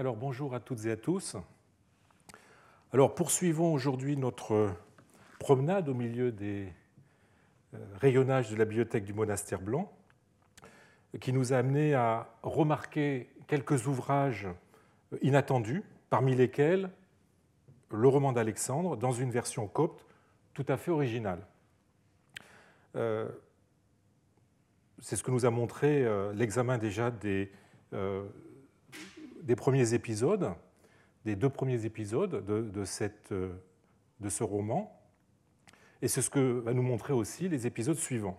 Alors bonjour à toutes et à tous. Alors poursuivons aujourd'hui notre promenade au milieu des euh, rayonnages de la bibliothèque du monastère blanc, qui nous a amené à remarquer quelques ouvrages inattendus, parmi lesquels le roman d'Alexandre dans une version copte tout à fait originale. Euh, c'est ce que nous a montré euh, l'examen déjà des, des premiers épisodes, des deux premiers épisodes de, cette, de ce roman. Et c'est ce que va nous montrer aussi les épisodes suivants.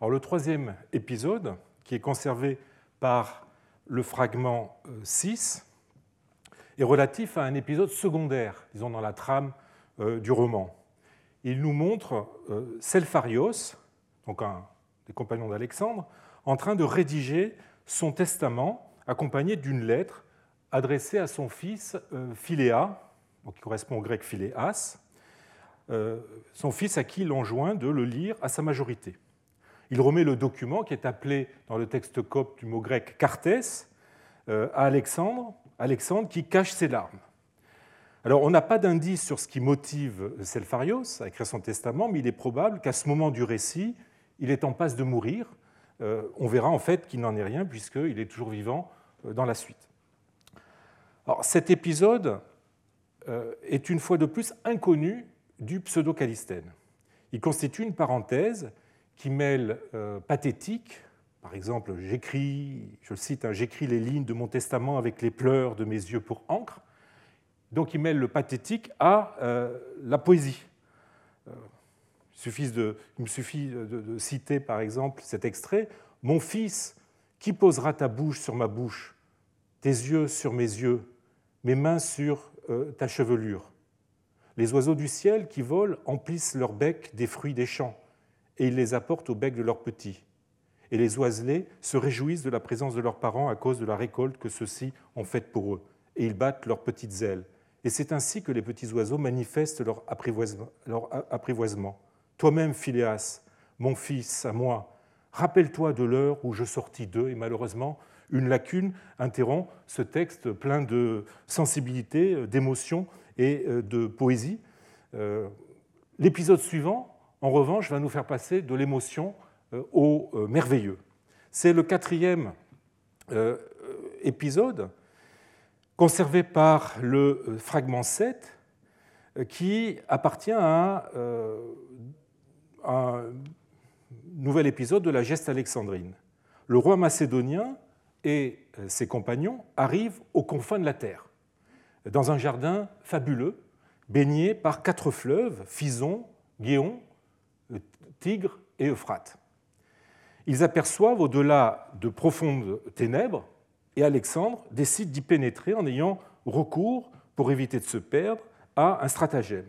Alors, le troisième épisode, qui est conservé par le fragment 6, euh, est relatif à un épisode secondaire, disons dans la trame euh, du roman. Il nous montre euh, Selpharios, donc un des compagnons d'Alexandre, en train de rédiger son testament accompagné d'une lettre adressée à son fils Philéa, qui correspond au grec Philéas, euh, son fils à qui il enjoint de le lire à sa majorité. Il remet le document qui est appelé dans le texte copte du mot grec cartès euh, à Alexandre, Alexandre qui cache ses larmes. Alors on n'a pas d'indice sur ce qui motive Selpharios à écrire son testament, mais il est probable qu'à ce moment du récit, il est en passe de mourir. Euh, on verra en fait qu'il n'en est rien puisqu'il est toujours vivant dans la suite. Alors, cet épisode est une fois de plus inconnu du pseudo-calistène. Il constitue une parenthèse qui mêle euh, pathétique, par exemple, j'écris, je cite, hein, j'écris les lignes de mon testament avec les pleurs de mes yeux pour encre. Donc il mêle le pathétique à euh, la poésie. Euh, il, me suffit de, citer par exemple cet extrait Mon fils, qui posera ta bouche sur ma bouche, tes yeux sur mes yeux, mes mains sur ta chevelure les oiseaux du ciel qui volent emplissent leur bec des fruits des champs, et ils les apportent au bec de leurs petits. Et les oiselets se réjouissent de la présence de leurs parents à cause de la récolte que ceux-ci ont faite pour eux, et ils battent leurs petites ailes. Et c'est ainsi que les petits oiseaux manifestent leur apprivoisement. Toi-même, Phileas, mon fils, à moi, rappelle-toi de l'heure où je sortis d'eux, et malheureusement, une lacune interrompt ce texte plein de sensibilité, d'émotion et euh, de poésie. Euh, l'épisode suivant, en revanche, va nous faire passer de l'émotion euh, au merveilleux. C'est le quatrième épisode, conservé par le fragment 7, qui appartient à un nouvel épisode de la geste alexandrine. Le roi macédonien et ses compagnons arrivent aux confins de la terre dans un jardin fabuleux, baigné par quatre fleuves, Phison, Géon, Tigre et Euphrate. Ils aperçoivent au-delà de profondes ténèbres et Alexandre décide d'y pénétrer en ayant recours, pour éviter de se perdre, à un stratagème.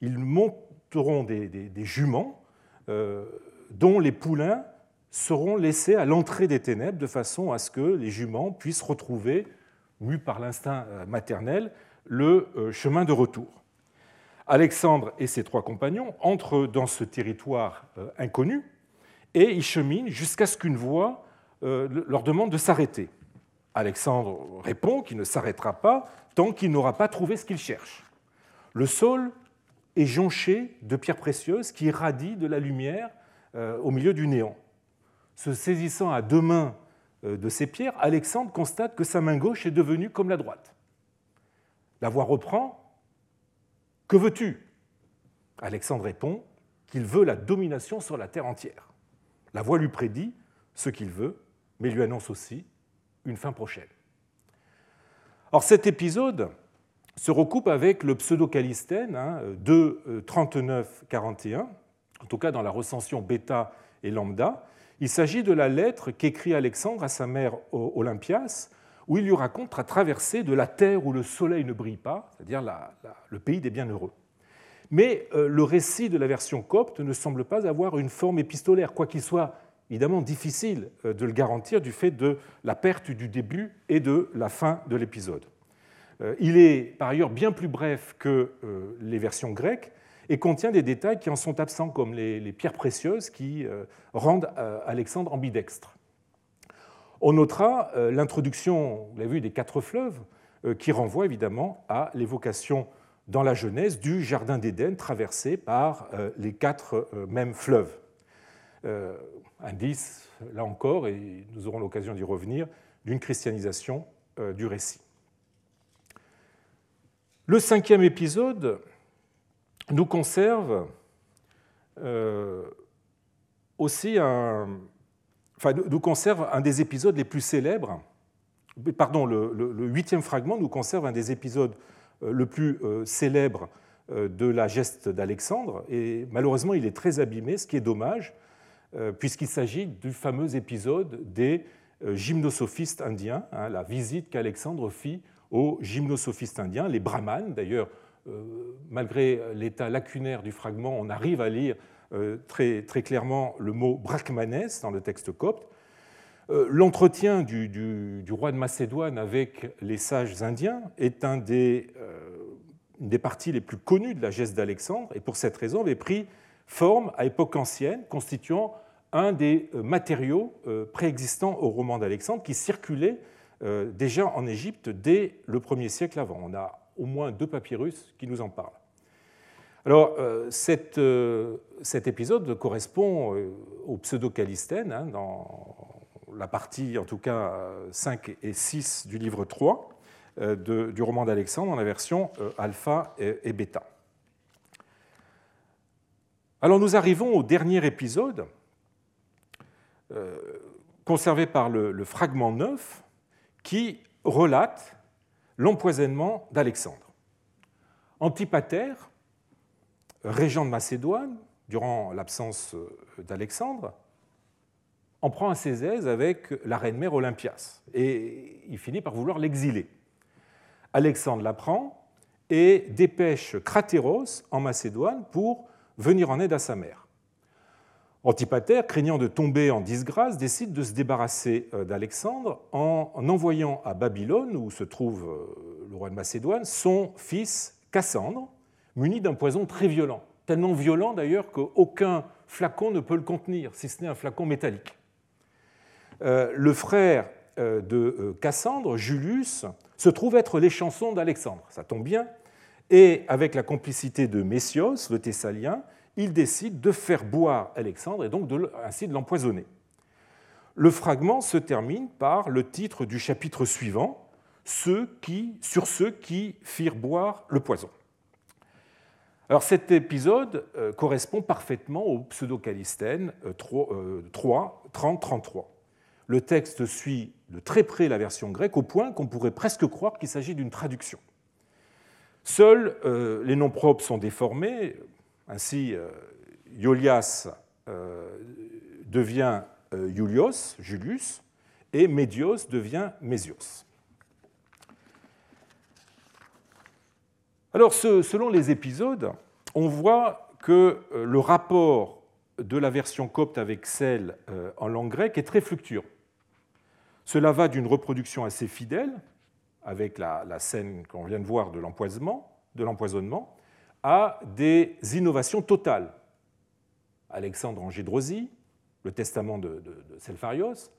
Ils monteront des, juments euh, dont les poulains seront laissés à l'entrée des ténèbres de façon à ce que les juments puissent retrouver mu par l'instinct euh, maternel, le euh, chemin de retour. Alexandre et ses trois compagnons entrent dans ce territoire euh, inconnu et ils cheminent jusqu'à ce qu'une voix leur demande de s'arrêter. Alexandre répond qu'il ne s'arrêtera pas tant qu'il n'aura pas trouvé ce qu'il cherche. Le sol est jonché de pierres précieuses qui irradient de la lumière au milieu du néant. Se saisissant à deux mains euh, de ces pierres, Alexandre constate que sa main gauche est devenue comme la droite. La voix reprend Que veux-tu? Alexandre répond qu'il veut la domination sur la terre entière. La voix lui prédit ce qu'il veut, mais lui annonce aussi une fin prochaine. Or cet épisode se recoupe avec le pseudo-calistène hein, de 39-41, euh, en tout cas dans la recension bêta et lambda, il s'agit de la lettre qu'écrit Alexandre à sa mère Olympias, où il lui raconte la traversée de la terre où le soleil ne brille pas, c'est-à-dire le pays des bienheureux. Mais euh, le récit de la version copte ne semble pas avoir une forme épistolaire, quoiqu'il soit évidemment difficile euh, de le garantir du fait de la perte du début et de la fin de l'épisode. Euh, il est par ailleurs bien plus bref que les versions grecques, et contient des détails qui en sont absents, comme les, pierres précieuses qui euh, rendent euh, Alexandre ambidextre. On notera euh, l'introduction, vous l'avez vu, des quatre fleuves, qui renvoie évidemment à l'évocation dans la Genèse du Jardin d'Éden traversé par les quatre mêmes fleuves. Indice, là encore, et nous aurons l'occasion d'y revenir, d'une christianisation du récit. Le cinquième épisode nous conserve euh, aussi un, des épisodes les plus célèbres. Pardon, le, huitième fragment nous conserve un des épisodes euh, le plus euh, célèbre de la geste d'Alexandre, et malheureusement il est très abîmé, ce qui est dommage, puisqu'il s'agit du fameux épisode des gymnosophistes indiens, hein, la visite qu'Alexandre fit aux gymnosophistes indiens, les brahmanes. D'ailleurs, malgré l'état lacunaire du fragment, on arrive à lire euh, très, clairement le mot brachmanes dans le texte copte. Euh, l'entretien du, roi de Macédoine avec les sages indiens est un des, une des parties les plus connues de la geste d'Alexandre et pour cette raison avait pris forme à époque ancienne, constituant un des matériaux préexistants au roman d'Alexandre qui circulait euh, déjà en Égypte dès le 1er siècle avant. Au moins deux papyrus qui nous en parlent. Alors, euh, euh, cet épisode correspond au pseudo-calistène, hein, dans la partie, en tout cas, 5 et 6 du livre 3 du roman d'Alexandre, dans la version alpha et, bêta. Alors, nous arrivons au dernier épisode, conservé par le, le fragment 9, qui relate l'empoisonnement d'Alexandre. Antipater, régent de Macédoine, durant l'absence d'Alexandre, en prend un ses aises avec la reine mère Olympias et il finit par vouloir l'exiler. Alexandre l'apprend et dépêche Cratéros en Macédoine pour venir en aide à sa mère. Antipater, craignant de tomber en disgrâce, décide de se débarrasser euh, d'Alexandre en envoyant à Babylone, où se trouve euh, le roi de Macédoine, son fils Cassandre, muni d'un poison très violent, tellement violent d'ailleurs qu'aucun flacon ne peut le contenir, si ce n'est un flacon métallique. Euh, le frère de Cassandre, Julius, se trouve être les chansons d'Alexandre, ça tombe bien, et avec la complicité de Messios, le Thessalien, il décide de faire boire Alexandre et donc de, ainsi de l'empoisonner. Le fragment se termine par le titre du chapitre suivant, ceux qui, sur ceux qui firent boire le poison. Alors cet épisode euh, correspond parfaitement au pseudo-calistène 3, 30, 33. Le texte suit de très près la version grecque au point qu'on pourrait presque croire qu'il s'agit d'une traduction. Seuls euh, les noms propres sont déformés, ainsi, euh, Iolias euh, devient euh, Iulios, Julius, et Médios devient Mésios. Alors, selon les épisodes, on voit que le rapport de la version copte avec celle en langue grecque est très fluctuant. Cela va d'une reproduction assez fidèle, avec la, la scène qu'on vient de voir de l'empoisonnement, à des innovations totales. Alexandre en Gédrosie, le testament de, de, Selpharios,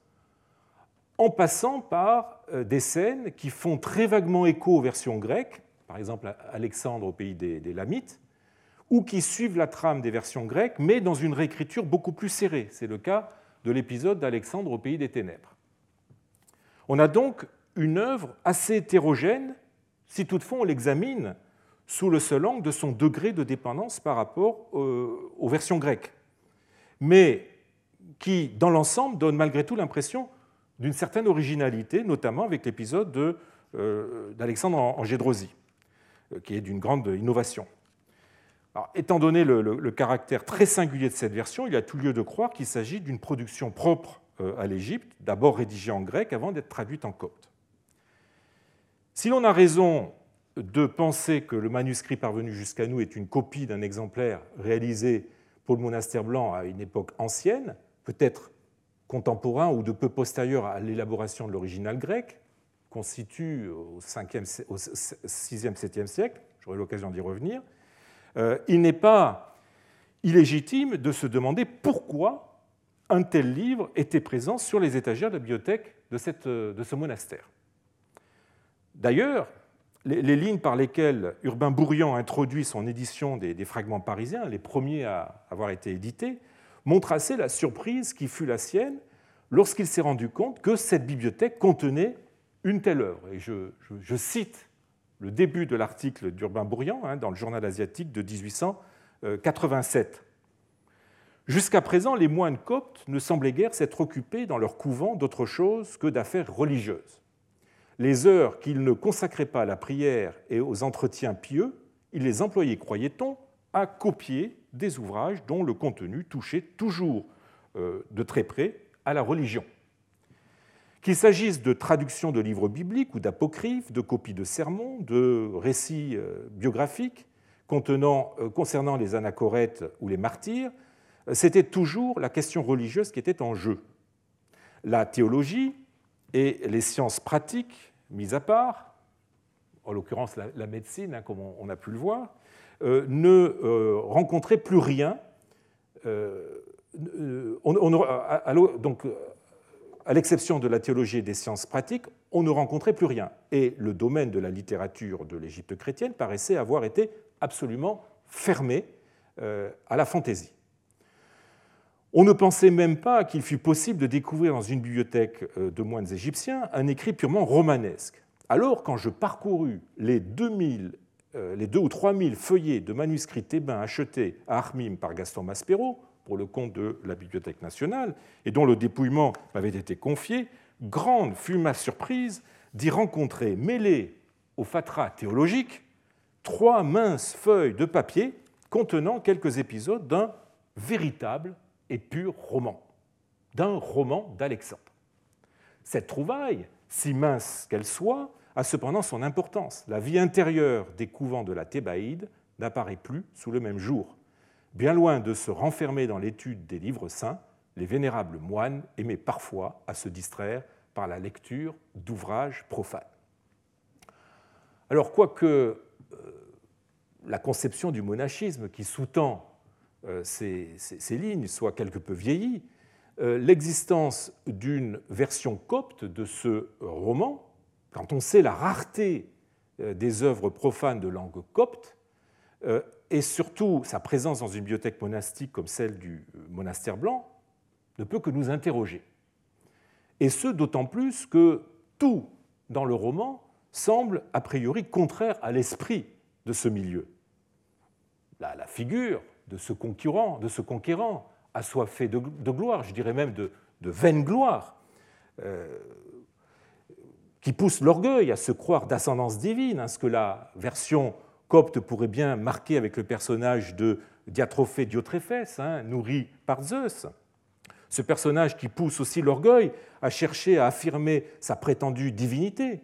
en passant par euh, des scènes qui font très vaguement écho aux versions grecques, par exemple Alexandre au pays des, des Lamites, ou qui suivent la trame des versions grecques, mais dans une réécriture beaucoup plus serrée. C'est le cas de l'épisode d'Alexandre au pays des Ténèbres. On a donc une œuvre assez hétérogène, si toutefois on l'examine sous le seul angle de son degré de dépendance par rapport euh, aux versions grecques, mais qui, dans l'ensemble, donne malgré tout l'impression d'une certaine originalité, notamment avec l'épisode euh, d'Alexandre en Gédrosie, euh, qui est d'une grande innovation. étant donné le, caractère très singulier de cette version, il y a tout lieu de croire qu'il s'agit d'une production propre à l'Égypte, d'abord rédigée en grec avant d'être traduite en copte. Si l'on a raison de penser que le manuscrit parvenu jusqu'à nous est une copie d'un exemplaire réalisé pour le monastère blanc à une époque ancienne, peut-être contemporain ou de peu postérieur à l'élaboration de l'original grec, constitue au, 6e, 7e siècle, j'aurai l'occasion d'y revenir, euh, il n'est pas illégitime de se demander pourquoi un tel livre était présent sur les étagères de la bibliothèque de, de ce monastère. D'ailleurs, les, lignes par lesquelles Urbain Bourriand introduit son édition des, fragments parisiens, les premiers à avoir été édités, montrent assez la surprise qui fut la sienne lorsqu'il s'est rendu compte que cette bibliothèque contenait une telle œuvre. Et je, cite le début de l'article d'Urbain Bourriand hein, dans le journal asiatique de 1887. Jusqu'à présent, les moines coptes ne semblaient guère s'être occupés dans leur couvent d'autre chose que d'affaires religieuses les heures qu'ils ne consacraient pas à la prière et aux entretiens pieux, ils les employaient, croyait-on, à copier des ouvrages dont le contenu touchait toujours euh, de très près à la religion. Qu'il s'agisse de traductions de livres bibliques ou d'apocryphes, de copies de sermons, de récits euh, biographiques euh, concernant les anachorètes ou les martyrs, c'était toujours la question religieuse qui était en jeu. La théologie et les sciences pratiques mis à part, en l'occurrence la, médecine, hein, comme on, a pu le voir, euh, ne euh, rencontrait plus rien. Euh, donc, à l'exception de la théologie et des sciences pratiques, on ne rencontrait plus rien. Et le domaine de la littérature de l'Égypte chrétienne paraissait avoir été absolument fermé à la fantaisie. On ne pensait même pas qu'il fût possible de découvrir dans une bibliothèque euh, de moines égyptiens un écrit purement romanesque. Alors, quand je parcourus les 2000, euh, 2 ou 3000 feuillets de manuscrits thébains achetés à Armim par Gaston Maspero pour le compte de la Bibliothèque nationale, et dont le dépouillement m'avait été confié, grande fut ma surprise d'y rencontrer, mêlées au fatras théologique, trois minces feuilles de papier contenant quelques épisodes d'un véritable et pur roman, d'un roman d'Alexandre. Cette trouvaille, si mince qu'elle soit, a cependant son importance. La vie intérieure des couvents de la Thébaïde n'apparaît plus sous le même jour. Bien loin de se renfermer dans l'étude des livres saints, les vénérables moines aimaient parfois à se distraire par la lecture d'ouvrages profanes. Alors, quoique euh, la conception du monachisme qui sous-tend euh, ces, lignes soient quelque peu vieillies, euh, l'existence d'une version copte de ce roman, quand on sait la rareté euh, des œuvres profanes de langue copte, et surtout sa présence dans une bibliothèque monastique comme celle du monastère blanc, ne peut que nous interroger. Et ce, d'autant plus que tout dans le roman semble a priori contraire à l'esprit de ce milieu. La, la figure de ce concurrent, de ce conquérant, assoiffé de, de gloire, je dirais même de, vaine gloire, euh, qui pousse l'orgueil à se croire d'ascendance divine, hein, ce que la version copte pourrait bien marquer avec le personnage de Diatrophée Diotréphès, hein, nourri par Zeus. Ce personnage qui pousse aussi l'orgueil à chercher à affirmer sa prétendue divinité.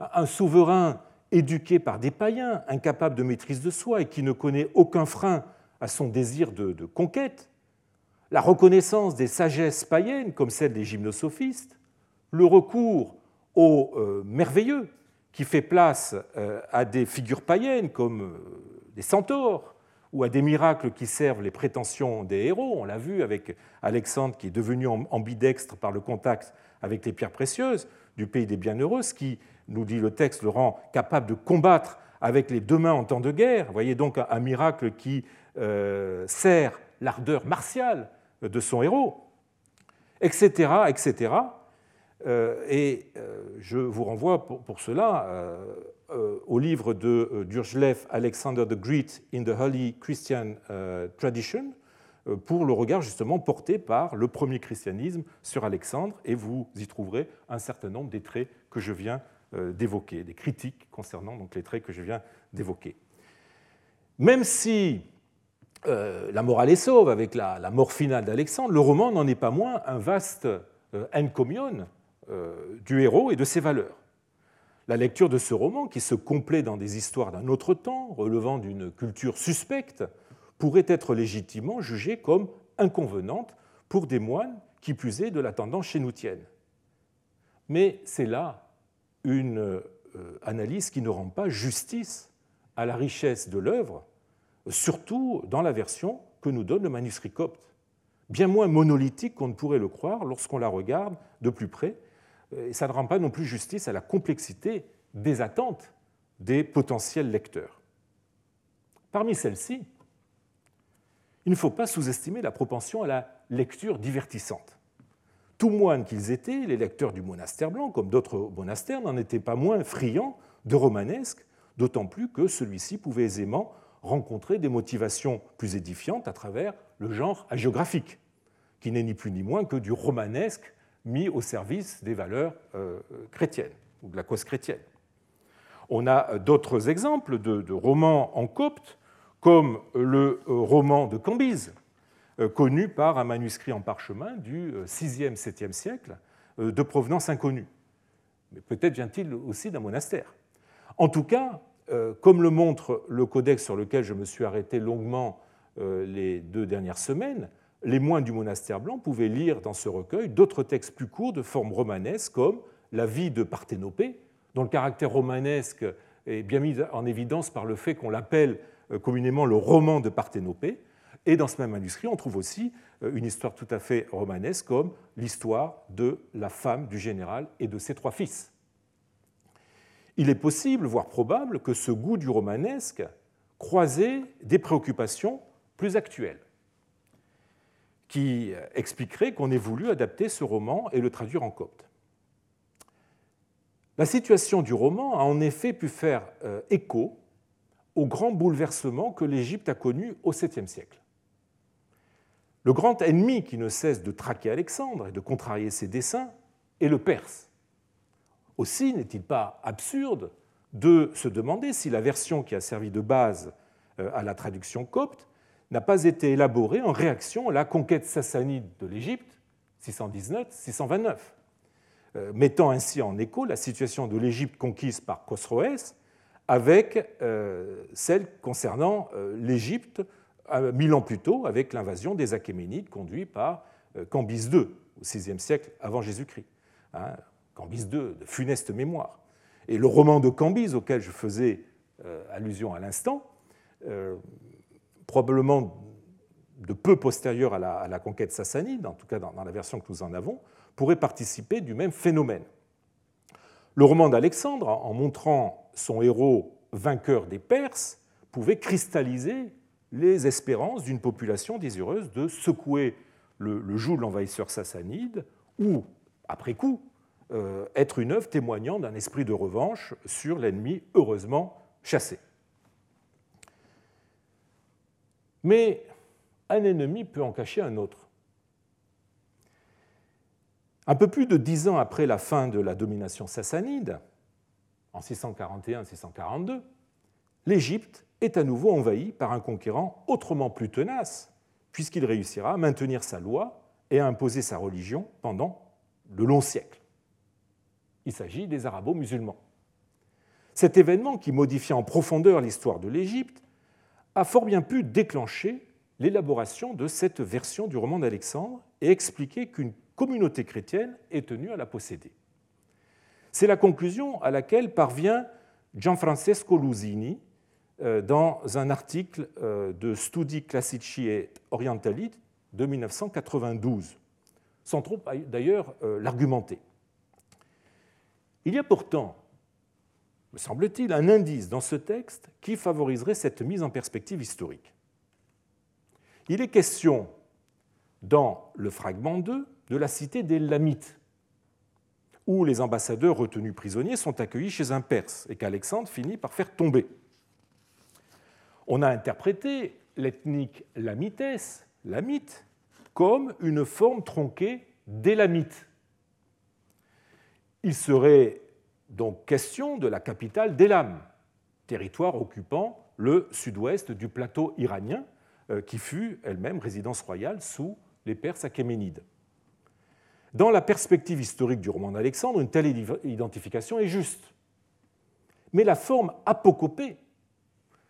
Un souverain éduqué par des païens, incapable de maîtrise de soi et qui ne connaît aucun frein à son désir de, conquête, la reconnaissance des sagesses païennes comme celle des gymnosophistes, le recours au euh, merveilleux qui fait place euh, à des figures païennes comme euh, des centaures ou à des miracles qui servent les prétentions des héros. On l'a vu avec Alexandre qui est devenu ambidextre par le contact avec les pierres précieuses du pays des bienheureux, ce qui, nous dit le texte, le rend capable de combattre avec les deux mains en temps de guerre. Vous voyez donc un miracle qui sert l'ardeur martiale de son héros, etc., etc. Euh, et euh, je vous renvoie pour, cela au livre de Durjlev Alexander the Great in the Holy Christian Tradition, pour le regard justement porté par le premier christianisme sur Alexandre, et vous y trouverez un certain nombre des traits que je viens d'évoquer, des critiques concernant donc les traits que je viens d'évoquer. Même si euh, la morale est sauve avec la, mort finale d'Alexandre, le roman n'en est pas moins un vaste euh, encomion euh, du héros et de ses valeurs. La lecture de ce roman, qui se complaît dans des histoires d'un autre temps, relevant d'une culture suspecte, pourrait être légitimement jugée comme inconvenante pour des moines qui plus est de la tendance chénoutienne. Mais c'est là une analyse qui ne rend pas justice à la richesse de l'œuvre surtout dans la version que nous donne le manuscrit copte, bien moins monolithique qu'on ne pourrait le croire lorsqu'on la regarde de plus près, et ça ne rend pas non plus justice à la complexité des attentes des potentiels lecteurs. Parmi celles-ci, il ne faut pas sous-estimer la propension à la lecture divertissante. Tout moines qu'ils étaient, les lecteurs du monastère blanc, comme d'autres monastères, n'en étaient pas moins friands de romanesque, d'autant plus que celui-ci pouvait aisément rencontrer des motivations plus édifiantes à travers le genre hagiographique, qui n'est ni plus ni moins que du romanesque mis au service des valeurs euh, chrétiennes ou de la cause chrétienne. On a d'autres exemples de, romans en copte, comme le euh, roman de Cambyse, euh, connu par un manuscrit en parchemin du 6e, 7e siècle, de provenance inconnue. Mais peut-être vient-il aussi d'un monastère. En tout cas, comme le montre le codex sur lequel je me suis arrêté longuement les deux dernières semaines, les moines du monastère blanc pouvaient lire dans ce recueil d'autres textes plus courts de forme romanesque, comme la vie de Parthénopée, dont le caractère romanesque est bien mis en évidence par le fait qu'on l'appelle euh, communément le roman de Parthénopée. Et dans ce même manuscrit, on trouve aussi euh, une histoire tout à fait romanesque, comme l'histoire de la femme du général et de ses trois fils. Il est possible, voire probable, que ce goût du romanesque croisait des préoccupations plus actuelles qui expliquerait qu'on ait voulu adapter ce roman et le traduire en copte. La situation du roman a en effet pu faire euh, écho au grand bouleversement que l'Égypte a connu au 7e siècle. Le grand ennemi qui ne cesse de traquer Alexandre et de contrarier ses desseins est le Perse. Aussi n'est-il pas absurde de se demander si la version qui a servi de base euh, à la traduction copte n'a pas été élaboré en réaction à la conquête sassanide de l'Égypte, 619-629, euh, mettant ainsi en écho la situation de l'Égypte conquise par Khosroès avec euh, celle concernant l'Égypte mille ans plus tôt avec l'invasion des Achéménides conduite par Cambyse II au VIe siècle avant Jésus-Christ. Cambyse II, de funeste mémoire. Et le roman de Cambyse auquel je faisais allusion à l'instant probablement de peu postérieure à la, conquête sassanide, en tout cas dans, la version que nous en avons, pourrait participer du même phénomène. Le roman d'Alexandre, en montrant son héros vainqueur des Perses, pouvait cristalliser les espérances d'une population désireuse de secouer le, joug de l'envahisseur sassanide ou, après coup, euh, être une œuvre témoignant d'un esprit de revanche sur l'ennemi heureusement chassé. Mais un ennemi peut en cacher un autre. Un peu plus de dix ans après la fin de la domination sassanide, en 641-642, l'Égypte est à nouveau envahie par un conquérant autrement plus tenace, puisqu'il réussira à maintenir sa loi et à imposer sa religion pendant de longs siècles. Il s'agit des arabo-musulmans. Cet événement qui modifia en profondeur l'histoire de l'Égypte a fort bien pu déclencher l'élaboration de cette version du roman d'Alexandre et expliquer qu'une communauté chrétienne est tenue à la posséder. C'est la conclusion à laquelle parvient Gianfrancesco Lusini euh, dans un article euh, de Studi Classici et Orientali de 1992, sans trop d'ailleurs euh, l'argumenter. Il y a pourtant me semble-t-il, un indice dans ce texte qui favoriserait cette mise en perspective historique. Il est question, dans le fragment 2, de la cité des Lamites, où les ambassadeurs retenus prisonniers sont accueillis chez un Perse et qu'Alexandre finit par faire tomber. On a interprété l'ethnique lamites, lamite, comme une forme tronquée d'élamite. Il serait donc question de la capitale d'Elam, territoire occupant le sud-ouest du plateau iranien, euh, qui fut elle-même résidence royale sous les Perses achéménides. Dans la perspective historique du roman d'Alexandre, une telle identification est juste. Mais la forme apocopée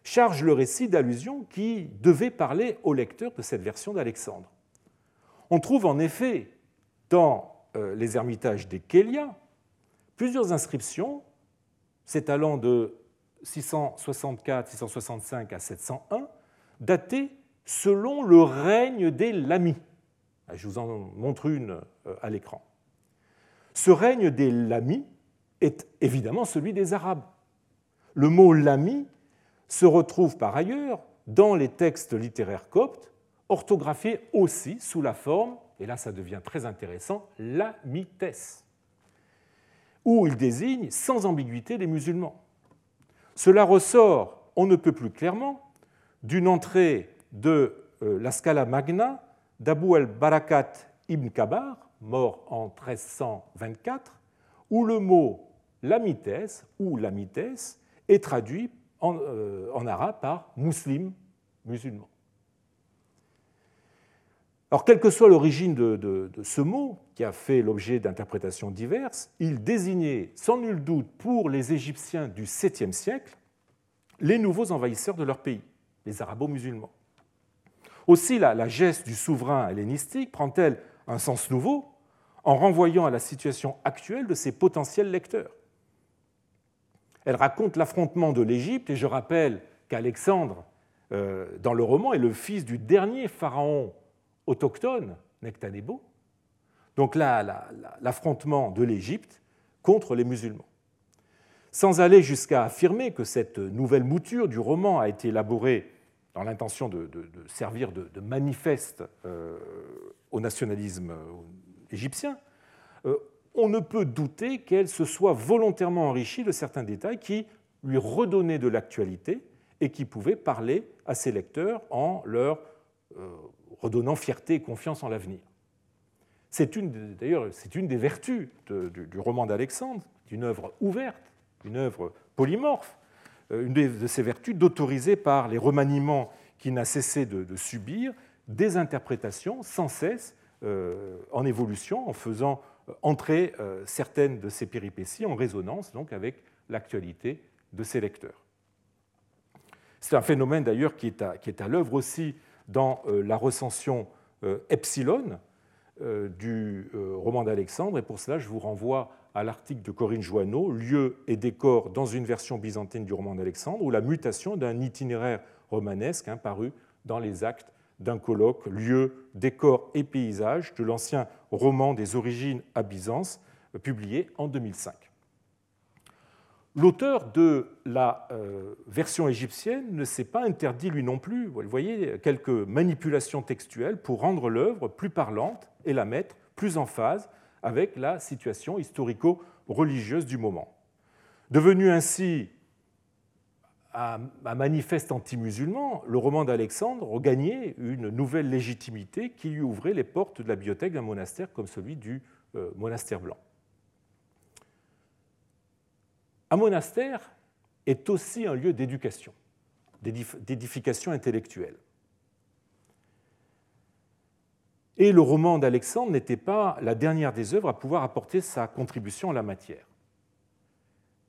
charge le récit d'allusions qui devait parler au lecteur de cette version d'Alexandre. On trouve en effet dans euh, les ermitages des Kélias plusieurs inscriptions s'étalant de 664-665 à 701, datées selon le règne des Lamis. Je vous en montre une euh, à l'écran. Ce règne des Lamis est évidemment celui des Arabes. Le mot lami se retrouve par ailleurs dans les textes littéraires coptes, orthographiés aussi sous la forme, et là ça devient très intéressant, lamites, où il désigne sans ambiguïté les musulmans. Cela ressort, on ne peut plus clairement, d'une entrée de euh, la Scala Magna d'Abu al-Barakat ibn Kabar, mort en 1324, où le mot lamites ou lamites est traduit en, euh, arabe par muslim, musulman. Alors, quelle que soit l'origine de, ce mot, qui a fait l'objet d'interprétations diverses, il désignait sans nul doute pour les Égyptiens du 7e siècle les nouveaux envahisseurs de leur pays, les arabo-musulmans. Aussi, la, geste du souverain hellénistique prend-elle un sens nouveau en renvoyant à la situation actuelle de ses potentiels lecteurs. Elle raconte l'affrontement de l'Égypte, et je rappelle qu'Alexandre, euh, dans le roman, est le fils du dernier pharaon autochtone, Nectanebo. Donc là, l'affrontement de l'Égypte contre les musulmans. Sans aller jusqu'à affirmer que cette nouvelle mouture du roman a été élaborée dans l'intention de, servir de, manifeste euh, au nationalisme égyptien, euh, on ne peut douter qu'elle se soit volontairement enrichie de certains détails qui lui redonnaient de l'actualité et qui pouvaient parler à ses lecteurs en leur euh, redonnant fierté et confiance en l'avenir. C'est une, d'ailleurs, c'est une des vertus du, roman d'Alexandre, d'une œuvre ouverte, une œuvre polymorphe, euh, une de ses vertus d'autoriser par les remaniements qu'il n'a cessé de, subir des interprétations sans cesse euh, en évolution, en faisant euh, entrer certaines de ces péripéties en résonance donc avec l'actualité de ses lecteurs. C'est un phénomène d'ailleurs qui est à, qui est à l'œuvre aussi dans la recension epsilon du roman d'Alexandre, et pour cela je vous renvoie à l'article de Corinne Joanneau, Lieu et décor dans une version byzantine du roman d'Alexandre, ou la mutation d'un itinéraire romanesque hein, paru dans les actes d'un colloque Lieu, décor et paysage de l'ancien roman des origines à Byzance, publié en 2005. L'auteur de la euh, version égyptienne ne s'est pas interdit lui non plus, vous voyez, quelques manipulations textuelles pour rendre l'œuvre plus parlante et la mettre plus en phase avec la situation historico-religieuse du moment. Devenu ainsi à, manifeste anti-musulman, le roman d'Alexandre regagnait une nouvelle légitimité qui lui ouvrait les portes de la bibliothèque d'un monastère comme celui du euh, monastère blanc. Un monastère est aussi un lieu d'éducation, d'édification intellectuelle. Et le roman d'Alexandre n'était pas la dernière des œuvres à pouvoir apporter sa contribution à la matière.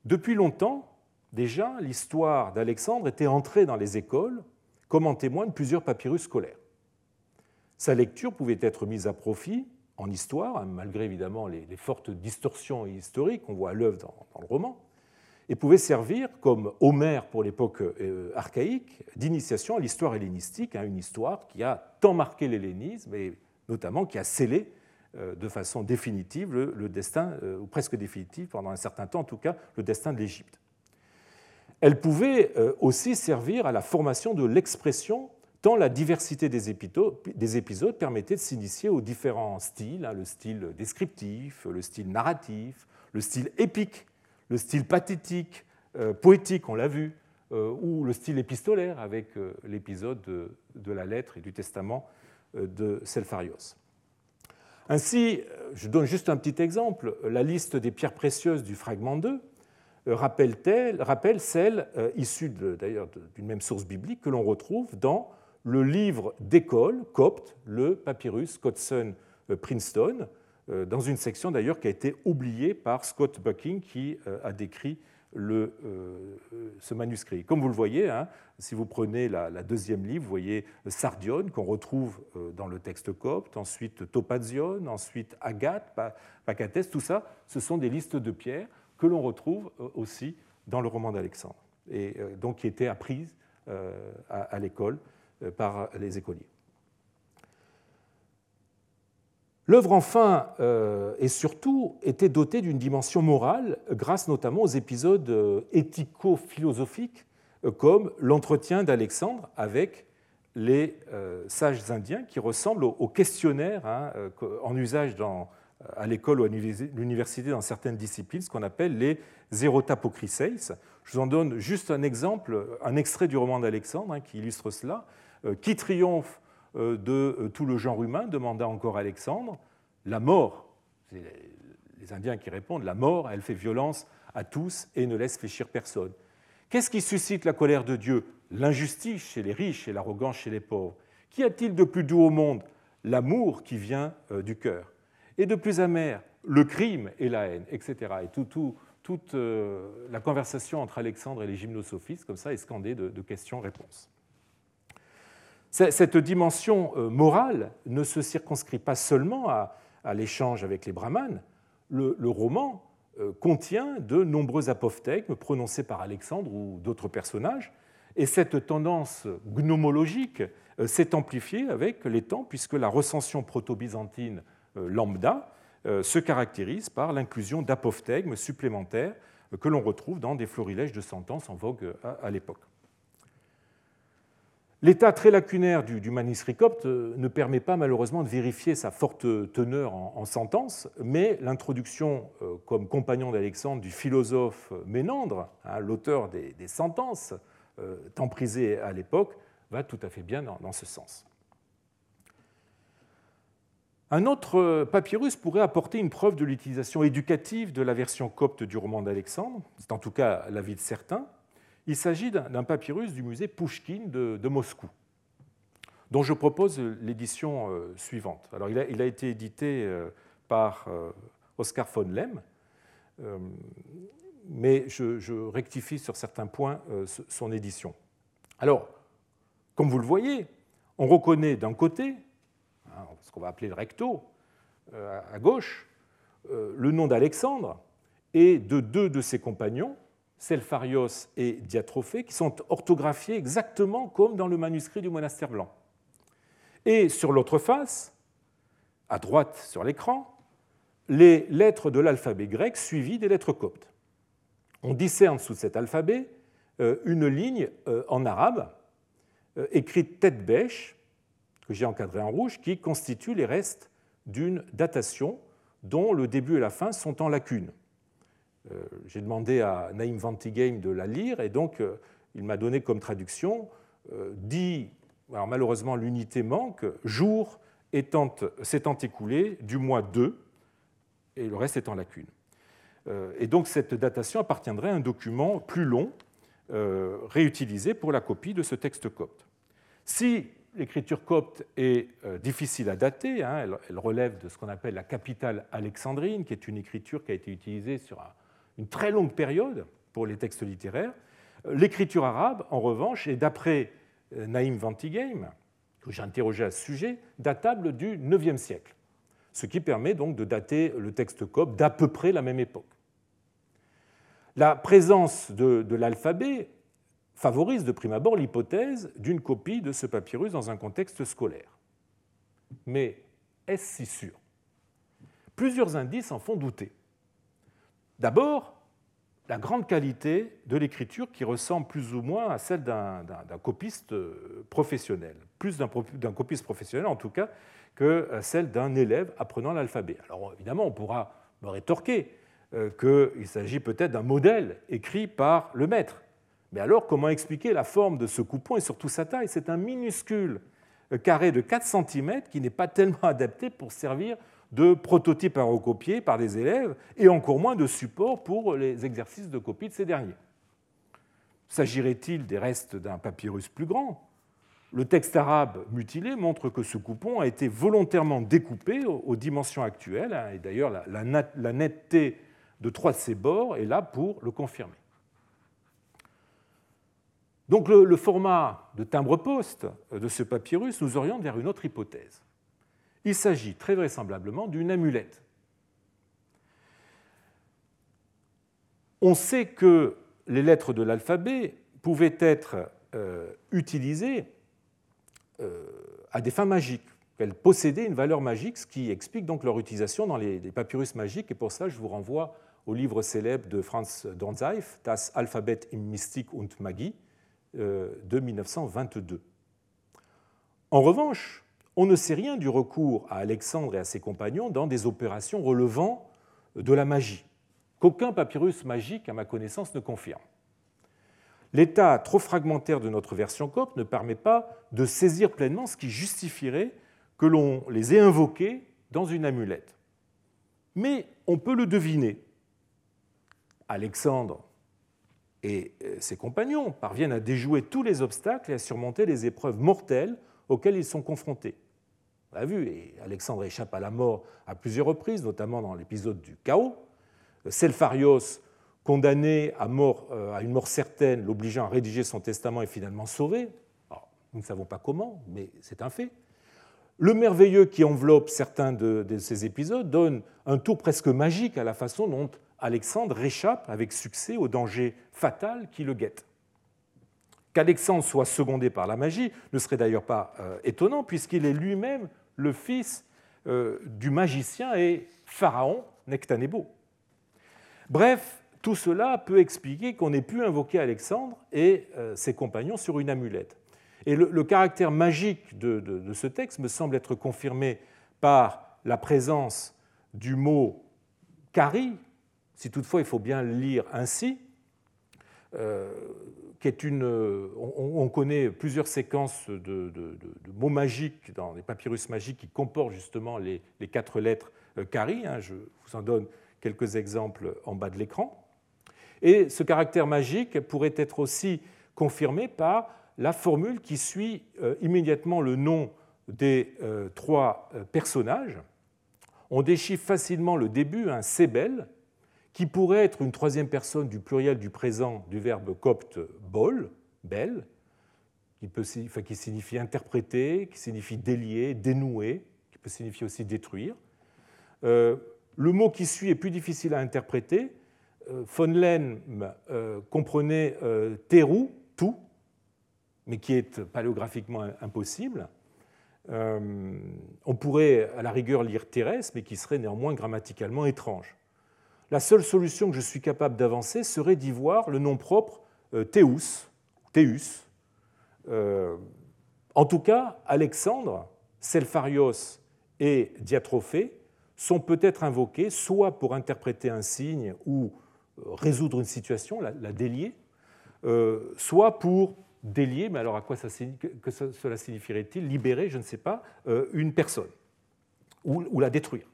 Depuis longtemps, déjà, l'histoire d'Alexandre était entrée dans les écoles, comme en témoignent plusieurs papyrus scolaires. Sa lecture pouvait être mise à profit en histoire, hein, malgré évidemment les, fortes distorsions historiques qu'on voit à l'œuvre dans, le roman, et pouvait servir, comme Homère pour l'époque euh, archaïque, d'initiation à l'histoire hellénistique, hein, une histoire qui a tant marqué l'hellénisme et notamment qui a scellé euh, de façon définitive le, destin, euh, ou presque définitive pendant un certain temps en tout cas, le destin de l'Égypte. Elle pouvait aussi servir à la formation de l'expression, tant la diversité des épisodes, permettait de s'initier aux différents styles, hein, le style descriptif, le style narratif, le style épique, le style pathétique, euh, poétique, on l'a vu, euh, ou le style épistolaire avec l'épisode de, la lettre et du testament de Selpharios. Ainsi, je donne juste un petit exemple, la liste des pierres précieuses du fragment 2 euh, rappelle, celle euh, issue d'ailleurs d'une même source biblique que l'on retrouve dans le livre d'école copte, le papyrus Codson euh, Princeton, dans une section d'ailleurs qui a été oubliée par Scott Bucking qui a décrit le, ce manuscrit. Comme vous le voyez, hein, si vous prenez la, deuxième livre, vous voyez Sardion qu'on retrouve dans le texte copte, ensuite Topazion, ensuite Agathe, Pacates, tout ça, ce sont des listes de pierres que l'on retrouve euh, aussi dans le roman d'Alexandre, et euh, donc qui était apprise euh, à l'école par les écoliers. L'œuvre, enfin, euh, et surtout, était dotée d'une dimension morale, grâce notamment aux épisodes euh, éthico-philosophiques, euh, comme l'entretien d'Alexandre avec les sages indiens, qui ressemblent au questionnaire hein, en usage à l'école ou à l'université dans certaines disciplines, ce qu'on appelle les Zerotapokriseis. Je vous en donne juste un exemple, un extrait du roman d'Alexandre hein, qui illustre cela. Qui triomphe de euh, tout le genre humain, demanda encore Alexandre. La mort, c'est les Indiens qui répondent, la mort, elle fait violence à tous et ne laisse fléchir personne. Qu'est-ce qui suscite la colère de Dieu? L'injustice chez les riches et l'arrogance chez les pauvres. Qu'y a-t-il de plus doux au monde? L'amour qui vient euh, du cœur. Et de plus amer Le crime et la haine, etc. Et toute la conversation entre Alexandre et les gymnosophistes, comme ça, est scandée de questions-réponses. Cette dimension euh, morale ne se circonscrit pas seulement à, l'échange avec les brahmanes. Le, roman euh, contient de nombreux apophthegmes prononcés par Alexandre ou d'autres personnages, et cette tendance gnomologique euh, s'est amplifiée avec les temps, puisque la recension proto-byzantine lambda se caractérise par l'inclusion d'apophthegmes supplémentaires que l'on retrouve dans des florilèges de sentences en vogue à l'époque. L'état très lacunaire du, manuscrit copte euh, ne permet pas malheureusement de vérifier sa forte teneur en, sentence, mais l'introduction euh, comme compagnon d'Alexandre du philosophe Ménandre, hein, l'auteur des, sentences, euh, tant prisé à l'époque, va tout à fait bien dans, ce sens. Un autre papyrus pourrait apporter une preuve de l'utilisation éducative de la version copte du roman d'Alexandre, c'est en tout cas l'avis de certains, il s'agit d'un papyrus du musée Pouchkine de, Moscou, dont je propose l'édition euh, suivante. Alors, il, a, été édité euh, par euh, Oscar von Lem, mais je, rectifie sur certains points son édition. Alors, comme vous le voyez, on reconnaît d'un côté, hein, ce qu'on va appeler le recto, à gauche, le nom d'Alexandre et de deux de ses compagnons, Selpharios et Diatrophée, qui sont orthographiés exactement comme dans le manuscrit du monastère blanc. Et sur l'autre face, à droite sur l'écran, les lettres de l'alphabet grec suivies des lettres coptes. On discerne sous cet alphabet euh, une ligne euh, en arabe, euh, écrite tête bêche, que j'ai encadrée en rouge, qui constitue les restes d'une datation dont le début et la fin sont en lacune. Euh, j'ai demandé à Naïm Vantigame de la lire et donc euh, il m'a donné comme traduction euh, dit, alors malheureusement l'unité manque, jour s'étant écoulé du mois 2 et le reste est en lacune. Et donc cette datation appartiendrait à un document plus long réutilisé pour la copie de ce texte copte. Si l'écriture copte est difficile à dater, hein, elle relève de ce qu'on appelle la capitale alexandrine, qui est une écriture qui a été utilisée sur un une très longue période pour les textes littéraires. L'écriture arabe, en revanche, est d'après euh, Naïm Vantigame, que j'ai interrogé à ce sujet, datable du IXe siècle, ce qui permet donc de dater le texte copte d'à peu près la même époque. La présence de l'alphabet favorise de prime abord l'hypothèse d'une copie de ce papyrus dans un contexte scolaire. Mais est-ce si sûr? Plusieurs indices en font douter. D'abord, la grande qualité de l'écriture qui ressemble plus ou moins à celle d'un copiste euh, professionnel, plus d'un copiste professionnel en tout cas que celle d'un élève apprenant l'alphabet. Alors évidemment, on pourra me rétorquer euh, qu'il s'agit peut-être d'un modèle écrit par le maître. Mais alors, comment expliquer la forme de ce coupon et surtout sa taille? C'est un minuscule carré de 4 cm qui n'est pas tellement adapté pour servir de prototypes à recopier par des élèves et encore moins de support pour les exercices de copie de ces derniers. S'agirait-il des restes d'un papyrus plus grand? Le texte arabe mutilé montre que ce coupon a été volontairement découpé aux dimensions actuelles, hein, et d'ailleurs la netteté de trois de ses bords est là pour le confirmer. Donc le, format de timbre-poste de ce papyrus nous oriente vers une autre hypothèse. Il s'agit très vraisemblablement d'une amulette. On sait que les lettres de l'alphabet pouvaient être euh, utilisées euh, à des fins magiques. qu'elles possédaient une valeur magique, ce qui explique donc leur utilisation dans les, papyrus magiques. Et pour ça, je vous renvoie au livre célèbre de Franz Dornzeif, Das Alphabet im Mystik und Magie, euh, de 1922. En revanche, on ne sait rien du recours à Alexandre et à ses compagnons dans des opérations relevant de la magie, qu'aucun papyrus magique, à ma connaissance, ne confirme. L'état trop fragmentaire de notre version copte ne permet pas de saisir pleinement ce qui justifierait que l'on les ait invoqués dans une amulette. Mais on peut le deviner. Alexandre et euh, ses compagnons parviennent à déjouer tous les obstacles et à surmonter les épreuves mortelles auxquelles ils sont confrontés. L'a vu, et Alexandre échappe à la mort à plusieurs reprises, notamment dans l'épisode du chaos. Selpharios condamné euh, à une mort certaine, l'obligeant à rédiger son testament, est finalement sauvé. nous ne savons pas comment, mais c'est un fait. Le merveilleux qui enveloppe certains de, ces épisodes donne un tour presque magique à la façon dont Alexandre réchappe avec succès au danger fatal qui le guette. Qu'Alexandre soit secondé par la magie ne serait d'ailleurs pas euh, étonnant, puisqu'il est lui-même le fils euh, du magicien et pharaon Nectanebo. Bref, tout cela peut expliquer qu'on ait pu invoquer Alexandre et euh, ses compagnons sur une amulette. Et le, caractère magique de, ce texte me semble être confirmé par la présence du mot kari, si toutefois il faut bien le lire ainsi, euh, une, on, connaît plusieurs séquences de, mots magiques dans les papyrus magiques qui comportent justement les, quatre lettres kari. Euh, hein, je vous en donne quelques exemples en bas de l'écran. Et ce caractère magique pourrait être aussi confirmé par la formule qui suit euh, immédiatement le nom des euh, trois euh, personnages. On déchiffre facilement le début, un sebel, qui pourrait être une troisième personne du pluriel du présent du verbe copte bol, bel, qui, peut, signifie interpréter, qui signifie délier, dénouer, qui peut signifier aussi détruire. le mot qui suit est plus difficile à interpréter, euh, von euh, comprenait euh, terou, tout, mais qui est paléographiquement impossible. on pourrait à la rigueur lire Thérèse, mais qui serait néanmoins grammaticalement étrange. La seule solution que je suis capable d'avancer serait d'y voir le nom propre Théus, Théus. en tout cas, Alexandre, Selpharios et Diatrophée sont peut-être invoqués soit pour interpréter un signe ou résoudre une situation, la, délier, euh, soit pour délier, mais alors à quoi cela signifierait-il Libérer, je ne sais pas, euh, une personne, ou, la détruire,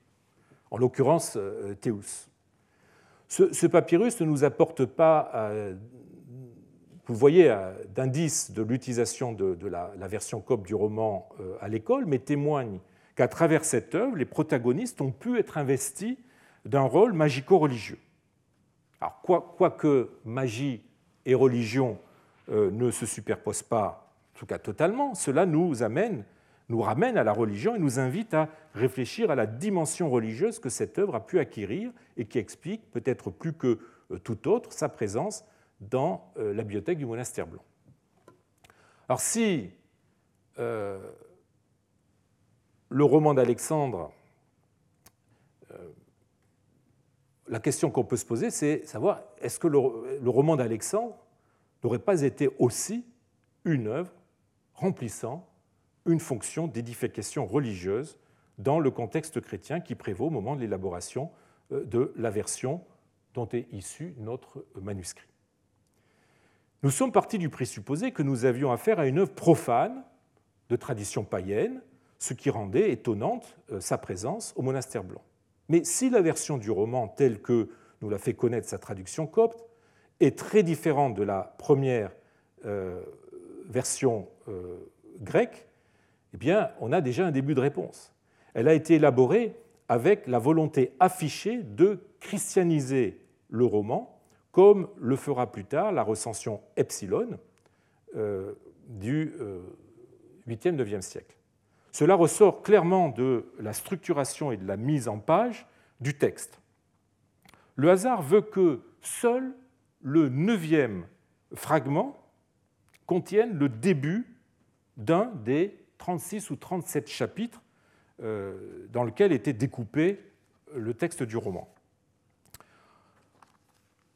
en l'occurrence euh, Théus. Ce, papyrus ne nous apporte pas, vous voyez, d'indices de l'utilisation de, la, version copte du roman à l'école, mais témoigne qu'à travers cette œuvre, les protagonistes ont pu être investis d'un rôle magico-religieux. Alors, quoique magie et religion euh, ne se superposent pas, en tout cas totalement, cela nous amène, nous ramène à la religion et nous invite à réfléchir à la dimension religieuse que cette œuvre a pu acquérir et qui explique, peut-être plus que euh, tout autre, sa présence dans euh, la bibliothèque du monastère blanc. Alors si le roman d'Alexandre la question qu'on peut se poser, c'est savoir est-ce que le, roman d'Alexandre n'aurait pas été aussi une œuvre remplissant une fonction d'édification religieuse dans le contexte chrétien qui prévaut au moment de l'élaboration euh, de la version dont est issu notre manuscrit. Nous sommes partis du présupposé que nous avions affaire à une œuvre profane de tradition païenne, ce qui rendait étonnante euh, sa présence au monastère blanc. Mais si la version du roman telle que nous l'a fait connaître sa traduction copte est très différente de la première euh, version grecque, eh bien, on a déjà un début de réponse. Elle a été élaborée avec la volonté affichée de christianiser le roman, comme le fera plus tard la recension Epsilon euh, du 8e, 9e siècle. Cela ressort clairement de la structuration et de la mise en page du texte. Le hasard veut que seul le neuvième fragment contienne le début d'un des 36 ou 37 chapitres dans lequel était découpé le texte du roman.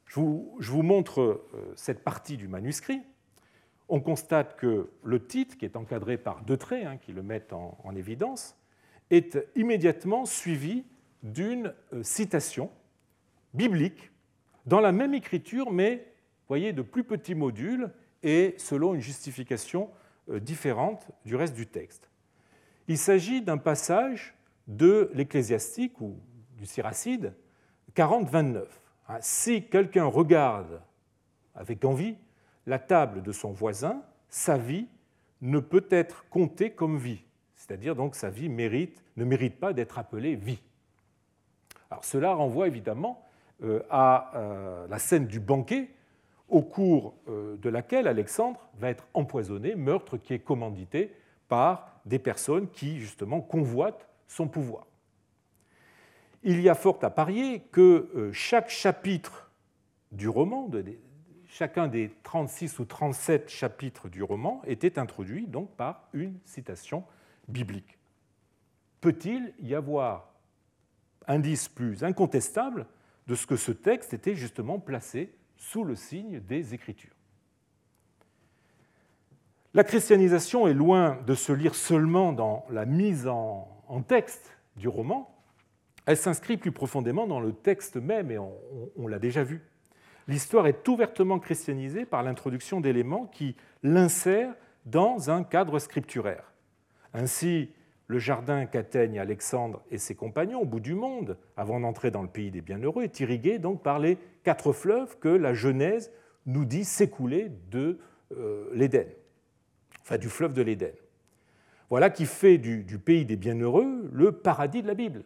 Je vous, montre cette partie du manuscrit. On constate que le titre, qui est encadré par deux traits hein, qui le mettent en, en évidence, est immédiatement suivi d'une citation biblique dans la même écriture, mais voyez, de plus petits modules et selon une justification euh, différente du reste du texte. Il s'agit d'un passage de l'Ecclésiastique ou du Siracide 40-29. Hein, si quelqu'un regarde avec envie la table de son voisin, sa vie ne peut être comptée comme vie. C'est-à-dire donc sa vie mérite, ne mérite pas d'être appelée vie. Alors cela renvoie évidemment euh, à euh, la scène du banquet au cours euh, de laquelle Alexandre va être empoisonné, meurtre qui est commandité par des personnes qui, justement, convoitent son pouvoir. Il y a fort à parier que euh, chaque chapitre du roman, chacun des 36 ou 37 chapitres du roman, était introduit donc par une citation biblique. Peut-il y avoir indice plus incontestable de ce que ce texte était justement placé sous le signe des Écritures. La christianisation est loin de se lire seulement dans la mise en, texte du roman, elle s'inscrit plus profondément dans le texte même, et on, l'a déjà vu. L'histoire est ouvertement christianisée par l'introduction d'éléments qui l'insèrent dans un cadre scripturaire. Ainsi, le jardin qu'atteignent Alexandre et ses compagnons au bout du monde, avant d'entrer dans le pays des bienheureux, est irrigué donc par les quatre fleuves que la Genèse nous dit s'écouler de euh, l'Éden, enfin du fleuve de l'Éden. Voilà qui fait du, pays des bienheureux le paradis de la Bible.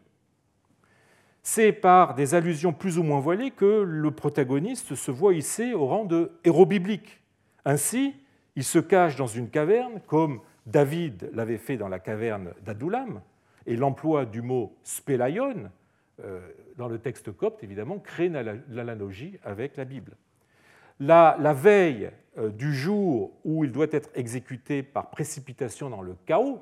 C'est par des allusions plus ou moins voilées que le protagoniste se voit hissé au rang de héros biblique. Ainsi, il se cache dans une caverne comme David l'avait fait dans la caverne d'Adoulam, et l'emploi du mot spélaion euh, dans le texte copte, évidemment, crée l'analogie avec la Bible. La, veille euh, du jour où il doit être exécuté par précipitation dans le chaos,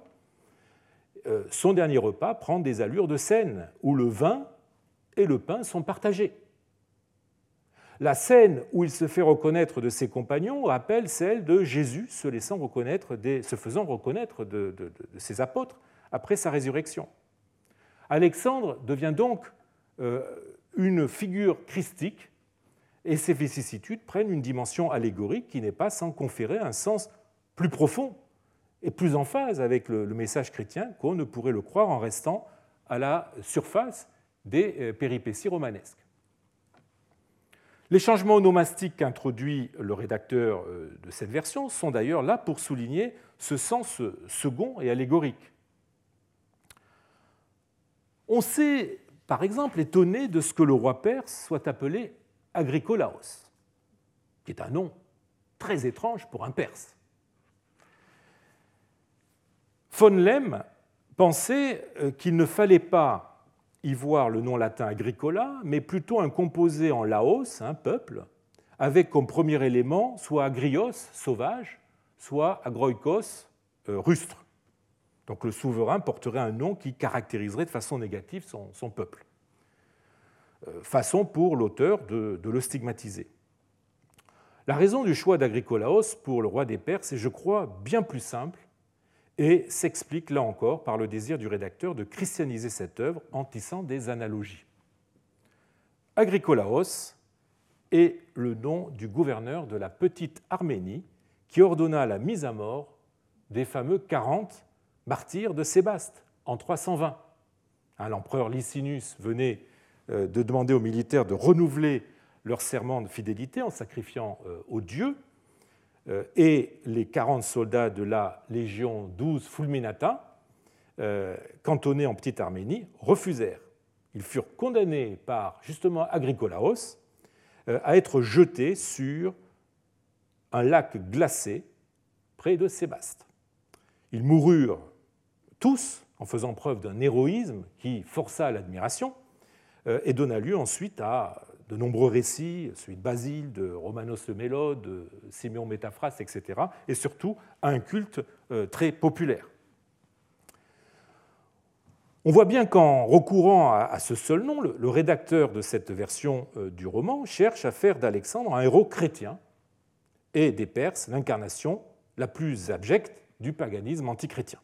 euh, son dernier repas prend des allures de scène, où le vin et le pain sont partagés. La scène où il se fait reconnaître de ses compagnons rappelle celle de Jésus se, faisant reconnaître de, ses apôtres après sa résurrection. Alexandre devient donc euh, une figure christique et ses vicissitudes prennent une dimension allégorique qui n'est pas sans conférer un sens plus profond et plus en phase avec le, message chrétien qu'on ne pourrait le croire en restant à la surface des euh, péripéties romanesques. Les changements onomastiques qu'introduit le rédacteur euh, de cette version sont d'ailleurs là pour souligner ce sens second et allégorique. On s'est, par exemple, étonné de ce que le roi perse soit appelé Agricolaos, qui est un nom très étrange pour un perse. Von Lem pensait euh, qu'il ne fallait pas y voir le nom latin agricola, mais plutôt un composé en laos, un peuple, avec comme premier élément soit agrios, sauvage, soit agroikos, euh, rustre. Donc le souverain porterait un nom qui caractériserait de façon négative son, peuple. Euh, façon pour l'auteur de, de, le stigmatiser. La raison du choix d'agricolaos pour le roi des Perses est, je crois, bien plus simple et s'explique là encore par le désir du rédacteur de christianiser cette œuvre en tissant des analogies. Agricolaos est le nom du gouverneur de la petite Arménie qui ordonna la mise à mort des fameux 40 martyrs de Sébaste en 320. Hein, l'empereur Licinius venait euh, de demander aux militaires de renouveler leur serment de fidélité en sacrifiant euh, aux dieux et les 40 soldats de la Légion 12 Fulminata, euh, cantonnés en Petite Arménie, refusèrent. Ils furent condamnés par justement Agricolaos euh, à être jetés sur un lac glacé près de Sébaste. Ils moururent tous en faisant preuve d'un héroïsme qui força l'admiration et donna lieu ensuite à de nombreux récits, celui de Basile, de Romanos le Mélode, de Siméon Métaphras, etc., et surtout un culte euh, très populaire. On voit bien qu'en recourant à ce seul nom, le rédacteur de cette version euh, du roman cherche à faire d'Alexandre un héros chrétien et des Perses l'incarnation la plus abjecte du paganisme antichrétien.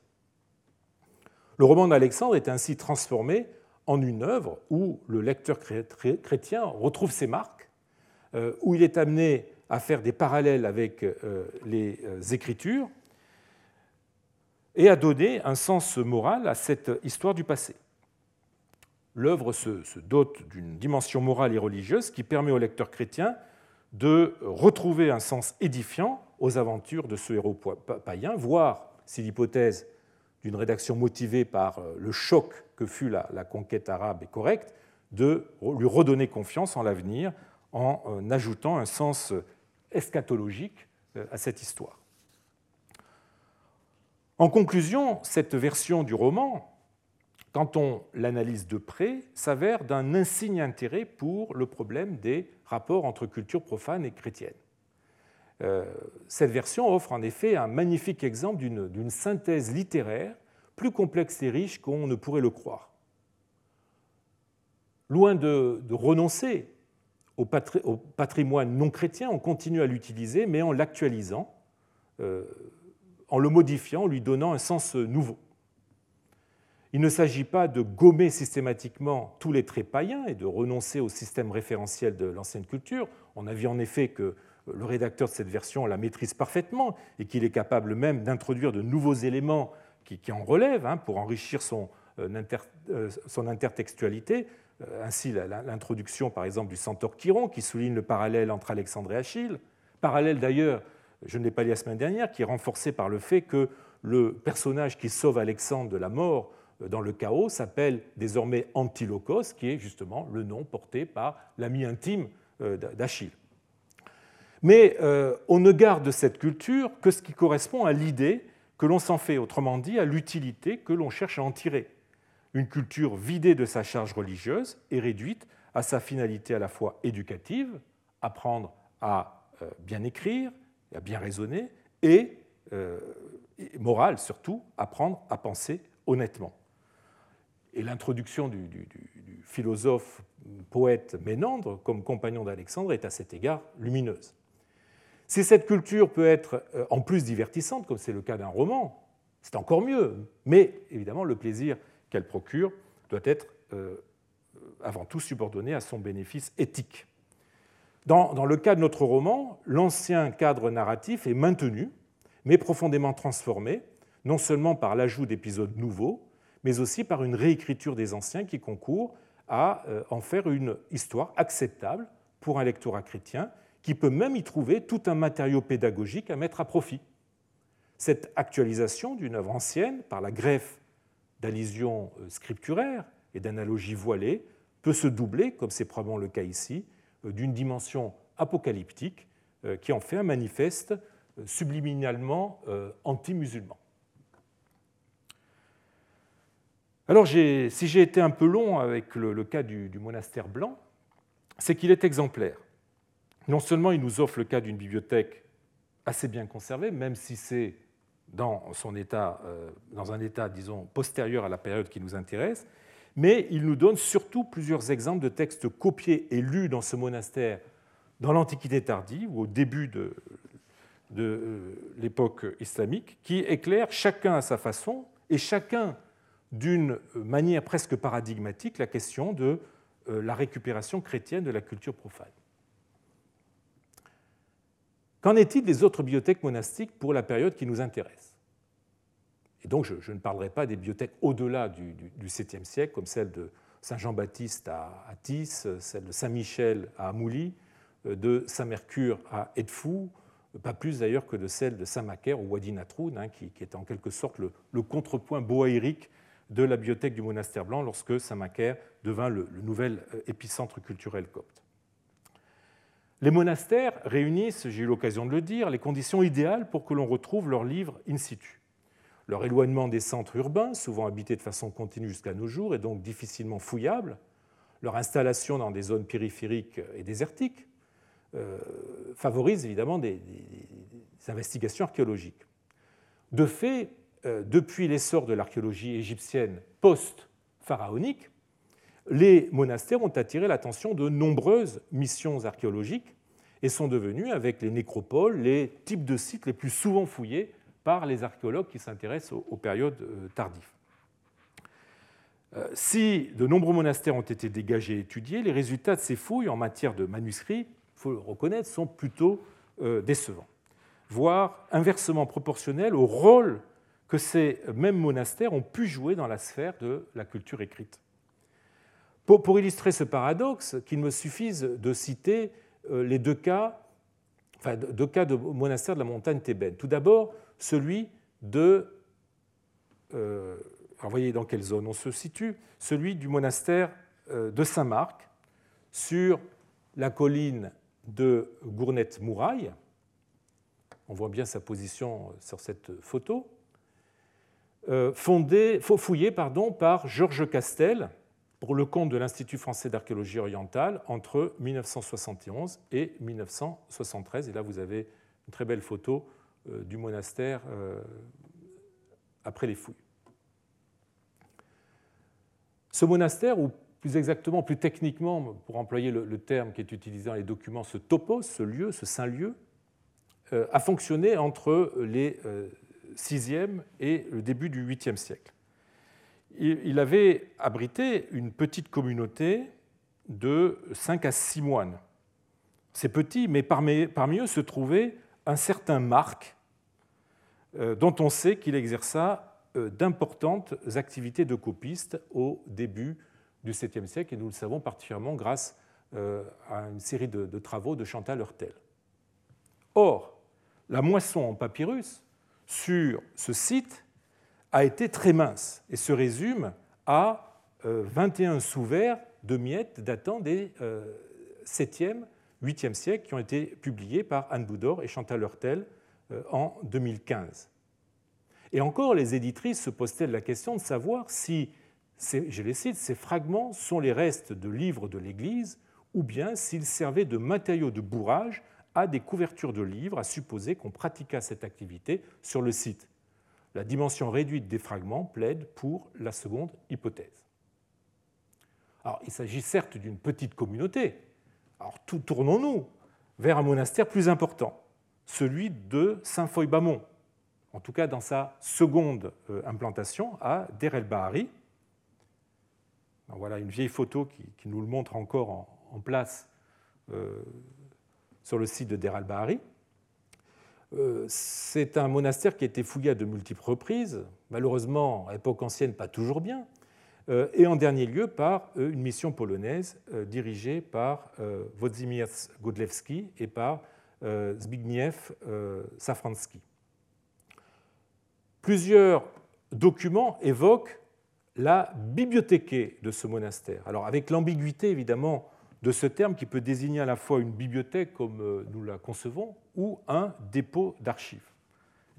Le roman d'Alexandre est ainsi transformé en une œuvre où le lecteur chrétien retrouve ses marques, euh, où il est amené à faire des parallèles avec euh, les euh, Écritures et à donner un sens moral à cette histoire du passé. L'œuvre se, dote d'une dimension morale et religieuse qui permet au lecteur chrétien de retrouver un sens édifiant aux aventures de ce héros païen, voire, si l'hypothèse d'une rédaction motivée par le choc que fut la, conquête arabe est correcte, de lui redonner confiance en l'avenir en euh, ajoutant un sens eschatologique euh, à cette histoire. En conclusion, cette version du roman, quand on l'analyse de près, s'avère d'un insigne intérêt pour le problème des rapports entre culture profane et chrétienne. Euh, cette version offre en effet un magnifique exemple d'une synthèse littéraire plus complexe et riche qu'on ne pourrait le croire. Loin de, renoncer au, patrimoine non chrétien, on continue à l'utiliser, mais en l'actualisant, euh, en le modifiant, en lui donnant un sens nouveau. Il ne s'agit pas de gommer systématiquement tous les traits païens et de renoncer au système référentiel de l'ancienne culture. On a vu en effet que le rédacteur de cette version la maîtrise parfaitement et qu'il est capable même d'introduire de nouveaux éléments qui, en relève hein, pour enrichir son, euh, euh, intertextualité. Euh, ainsi, l'introduction, par exemple, du centaure Chiron, qui souligne le parallèle entre Alexandre et Achille. Parallèle, d'ailleurs, je ne l'ai pas dit la semaine dernière, qui est renforcé par le fait que le personnage qui sauve Alexandre de la mort dans le chaos s'appelle désormais Antilochos, qui est justement le nom porté par l'ami intime d'Achille. Mais on ne garde de cette culture que ce qui correspond à l'idée que l'on s'en fait, autrement dit, à l'utilité que l'on cherche à en tirer. Une culture vidée de sa charge religieuse et réduite à sa finalité à la fois éducative, apprendre à euh, bien écrire, à bien raisonner, et euh, morale surtout, apprendre à penser honnêtement. Et l'introduction du, du, philosophe poète Ménandre comme compagnon d'Alexandre est à cet égard lumineuse. Si cette culture peut être euh, en plus divertissante, comme c'est le cas d'un roman, c'est encore mieux. Mais évidemment, le plaisir qu'elle procure doit être euh, avant tout subordonné à son bénéfice éthique. Dans, le cas de notre roman, l'ancien cadre narratif est maintenu, mais profondément transformé, non seulement par l'ajout d'épisodes nouveaux, mais aussi par une réécriture des anciens qui concourt à euh, en faire une histoire acceptable pour un lectorat chrétien qui peut même y trouver tout un matériau pédagogique à mettre à profit. Cette actualisation d'une œuvre ancienne, par la greffe d'allusions euh, scripturaires et d'analogies voilées, peut se doubler, comme c'est probablement le cas ici, euh, d'une dimension apocalyptique euh, qui en fait un manifeste subliminalement anti-musulman. Alors, si j'ai été un peu long avec le, cas du monastère blanc, c'est qu'il est exemplaire non seulement il nous offre le cas d'une bibliothèque assez bien conservée, même si c'est dans, son état, euh, dans un état, disons, postérieur à la période qui nous intéresse, mais il nous donne surtout plusieurs exemples de textes copiés et lus dans ce monastère dans l'Antiquité tardive ou au début de, de euh, l'époque islamique, qui éclairent chacun à sa façon et chacun d'une manière presque paradigmatique la question de euh, la récupération chrétienne de la culture profane. Qu'en est-il des autres bibliothèques monastiques pour la période qui nous intéresse? Et donc, je, ne parlerai pas des bibliothèques au-delà du, 7e siècle, comme celle de Saint-Jean-Baptiste à Atis, celle de Saint-Michel à Amouly, euh, de Saint-Mercure à Edfou, pas plus d'ailleurs que de celle de Saint-Macaire ou Wadi Natroun, hein, qui, est en quelque sorte le, contrepoint boaïrique de la bibliothèque du monastère blanc lorsque Saint-Macaire devint le nouvel euh, épicentre culturel copte. Les monastères réunissent, j'ai eu l'occasion de le dire, les conditions idéales pour que l'on retrouve leurs livres in situ. Leur éloignement des centres urbains, souvent habités de façon continue jusqu'à nos jours, et donc difficilement fouillable, leur installation dans des zones périphériques et désertiques, euh, favorise évidemment des, investigations archéologiques. De fait, euh, depuis l'essor de l'archéologie égyptienne post pharaonique, les monastères ont attiré l'attention de nombreuses missions archéologiques et sont devenus, avec les nécropoles, les types de sites les plus souvent fouillés par les archéologues qui s'intéressent aux, périodes euh, tardives. Euh, si de nombreux monastères ont été dégagés et étudiés, les résultats de ces fouilles en matière de manuscrits, il faut le reconnaître, sont plutôt euh, décevants, voire inversement proportionnels au rôle que ces mêmes monastères ont pu jouer dans la sphère de la culture écrite. Pour, illustrer ce paradoxe, qu'il me suffise de citer euh, les deux cas, enfin, deux cas de monastères de la montagne thébaine. Tout d'abord, celui de. Euh, voyez dans quelle zone on se situe Celui du monastère euh, de Saint-Marc, sur la colline de Gournette-Mouraille. On voit bien sa position sur cette photo. fondé, fouillé pardon, par Georges Castel, pour le compte de l'Institut français d'archéologie orientale entre 1971 et 1973. Et là, vous avez une très belle photo euh, du monastère euh, après les fouilles. Ce monastère, ou plus exactement, plus techniquement, pour employer le terme qui est utilisé dans les documents, ce topos, ce lieu, ce saint lieu, euh, a fonctionné entre les 6e et le début du 8e siècle il avait abrité une petite communauté de 5 à 6 moines. C'est petit, mais parmi, eux se trouvait un certain Marc, euh, dont on sait qu'il exerça euh, d'importantes activités de copiste au début du 7e siècle, et nous le savons particulièrement grâce euh, à une série de, de travaux de Chantal Hurtel. Or, la moisson en papyrus sur ce site a été très mince et se résume à 21 euh, sous-verts de miettes datant des 7e, euh, 8e siècles qui ont été publiés par Anne Boudor et Chantal Hurtel euh, en 2015. Et encore, les éditrices se posent-elles la question de savoir si, je les cite, ces fragments sont les restes de livres de l'Église ou bien s'ils servaient de matériaux de bourrage à des couvertures de livres, à supposer qu'on pratiqua cette activité sur le site la dimension réduite des fragments plaide pour la seconde hypothèse. Alors, il s'agit certes d'une petite communauté. Alors, tournons-nous vers un monastère plus important, celui de Saint-Foy-Bamont, en tout cas dans sa seconde euh, implantation à Der el Bahari. Voilà une vieille photo qui, nous le montre encore en, place euh, sur le site de Der el Bahari. C'est un monastère qui a été fouillé à de multiples reprises, malheureusement à l'époque ancienne pas toujours bien, euh, et en dernier lieu par euh, une mission polonaise dirigée par Włodzimierz Godlewski et par Zbigniew Safranski. Plusieurs documents évoquent la bibliothéque de ce monastère. Alors avec l'ambiguïté évidemment de ce terme qui peut désigner à la fois une bibliothèque comme euh, nous la concevons ou un dépôt d'archives.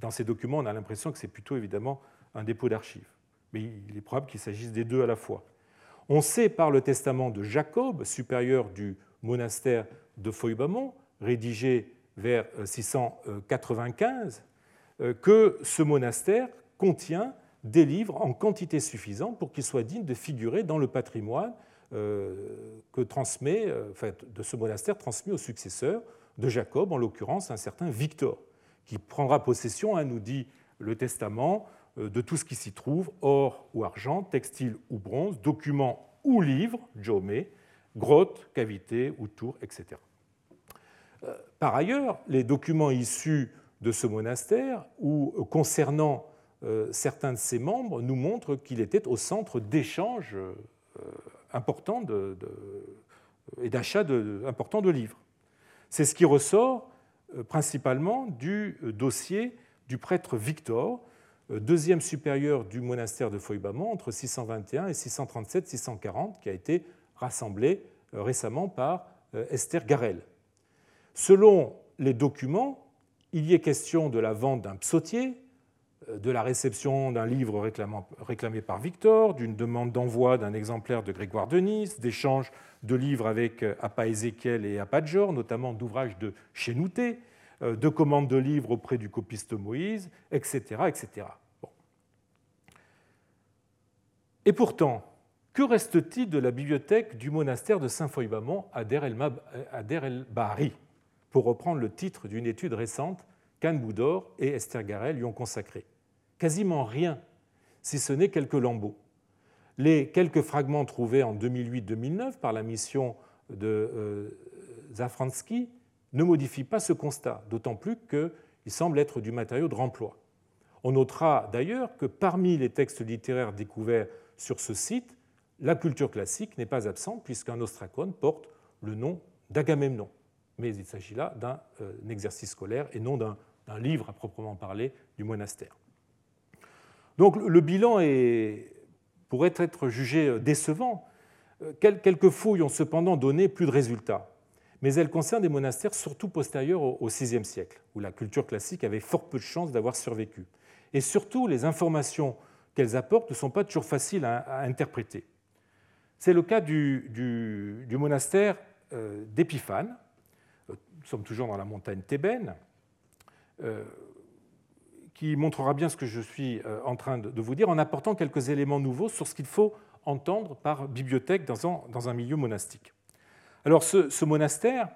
Dans ces documents, on a l'impression que c'est plutôt évidemment un dépôt d'archives, mais il est probable qu'il s'agisse des deux à la fois. On sait par le testament de Jacob, supérieur du monastère de Foybamont, rédigé vers 695, euh, euh, que ce monastère contient des livres en quantité suffisante pour qu'il soit digne de figurer dans le patrimoine que transmet, euh, de ce monastère transmis au successeur de Jacob, en l'occurrence un certain Victor, qui prendra possession, hein, nous dit le testament, euh, de tout ce qui s'y trouve, or ou argent, textile ou bronze, documents ou livres, jomé, grottes, cavités ou tours, etc. Par ailleurs, les documents issus de ce monastère ou concernant certains de ses membres nous montrent qu'il était au centre d'échanges important et d'achat important de livres. C'est ce qui ressort euh, principalement du euh, dossier du prêtre Victor, euh, deuxième supérieur du monastère de Foybamont entre 621 et 637-640, qui a été rassemblé récemment par Esther Garel. Selon les documents, il y est question de la vente d'un psautier, de la réception d'un livre réclamé par Victor, d'une demande d'envoi d'un exemplaire de Grégoire de Nice, d'échanges de livres avec euh, Appa Ézéchiel et Appa Jor, notamment d'ouvrages de Chénouté, euh, de commandes de livres auprès du copiste Moïse, etc. etc. Et pourtant, Que reste-t-il de la bibliothèque du monastère de Saint-Foy-Bamont à Der el-Bahari Pour reprendre le titre d'une étude récente qu'Anne Boudor et Esther Garel lui ont consacrée. Quasiment rien, si ce n'est quelques lambeaux. Les quelques fragments trouvés en 2008-2009 par la mission de euh, Zafransky ne modifient pas ce constat, d'autant plus qu'il semble être du matériau de remploi. On notera d'ailleurs que parmi les textes littéraires découverts sur ce site, la culture classique n'est pas absente puisqu'un ostracone porte le nom d'Agamemnon. Mais il s'agit là d'un euh, exercice scolaire et non d'un livre à proprement parler du monastère. Donc le bilan pourrait être jugé euh, décevant. Euh, quelques fouilles ont cependant donné plus de résultats, mais elles concernent des monastères surtout postérieurs au VIe siècle, où la culture classique avait fort peu de chances d'avoir survécu. Et surtout, les informations qu'elles apportent ne sont pas toujours faciles à interpréter. C'est le cas du, monastère euh, d'Épiphane. Nous sommes toujours dans la montagne thébaine, montrera bien ce que je suis en train de vous dire en apportant quelques éléments nouveaux sur ce qu'il faut entendre par bibliothèque dans un, milieu monastique. Alors ce, monastère,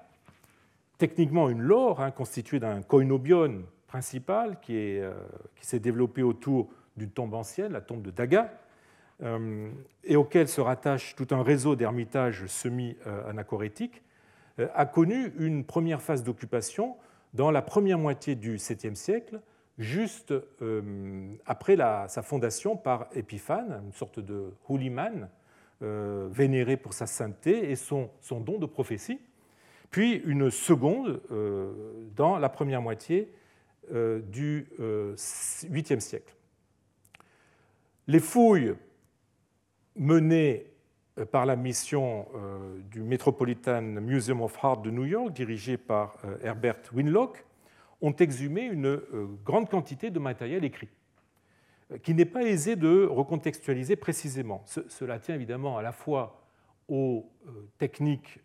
techniquement une lore, hein, constituée d'un koinobion principal qui s'est développé autour d'une tombe ancienne, la tombe de Daga, euh, et auquel se rattache tout un réseau d'ermitages semi-anachorétiques, euh, a connu une première phase d'occupation dans la première moitié du 7e siècle, juste euh, après sa fondation par Épiphane, une sorte de holyman vénéré pour sa sainteté et son, don de prophétie, puis une seconde dans la première moitié du 8e siècle. Les fouilles menée euh, par la mission euh, du Metropolitan Museum of Art de New York, dirigée par euh, Herbert Winlock, ont exhumé une grande quantité de matériel écrit, qui n'est pas aisé de recontextualiser précisément. Cela tient évidemment à la fois aux techniques,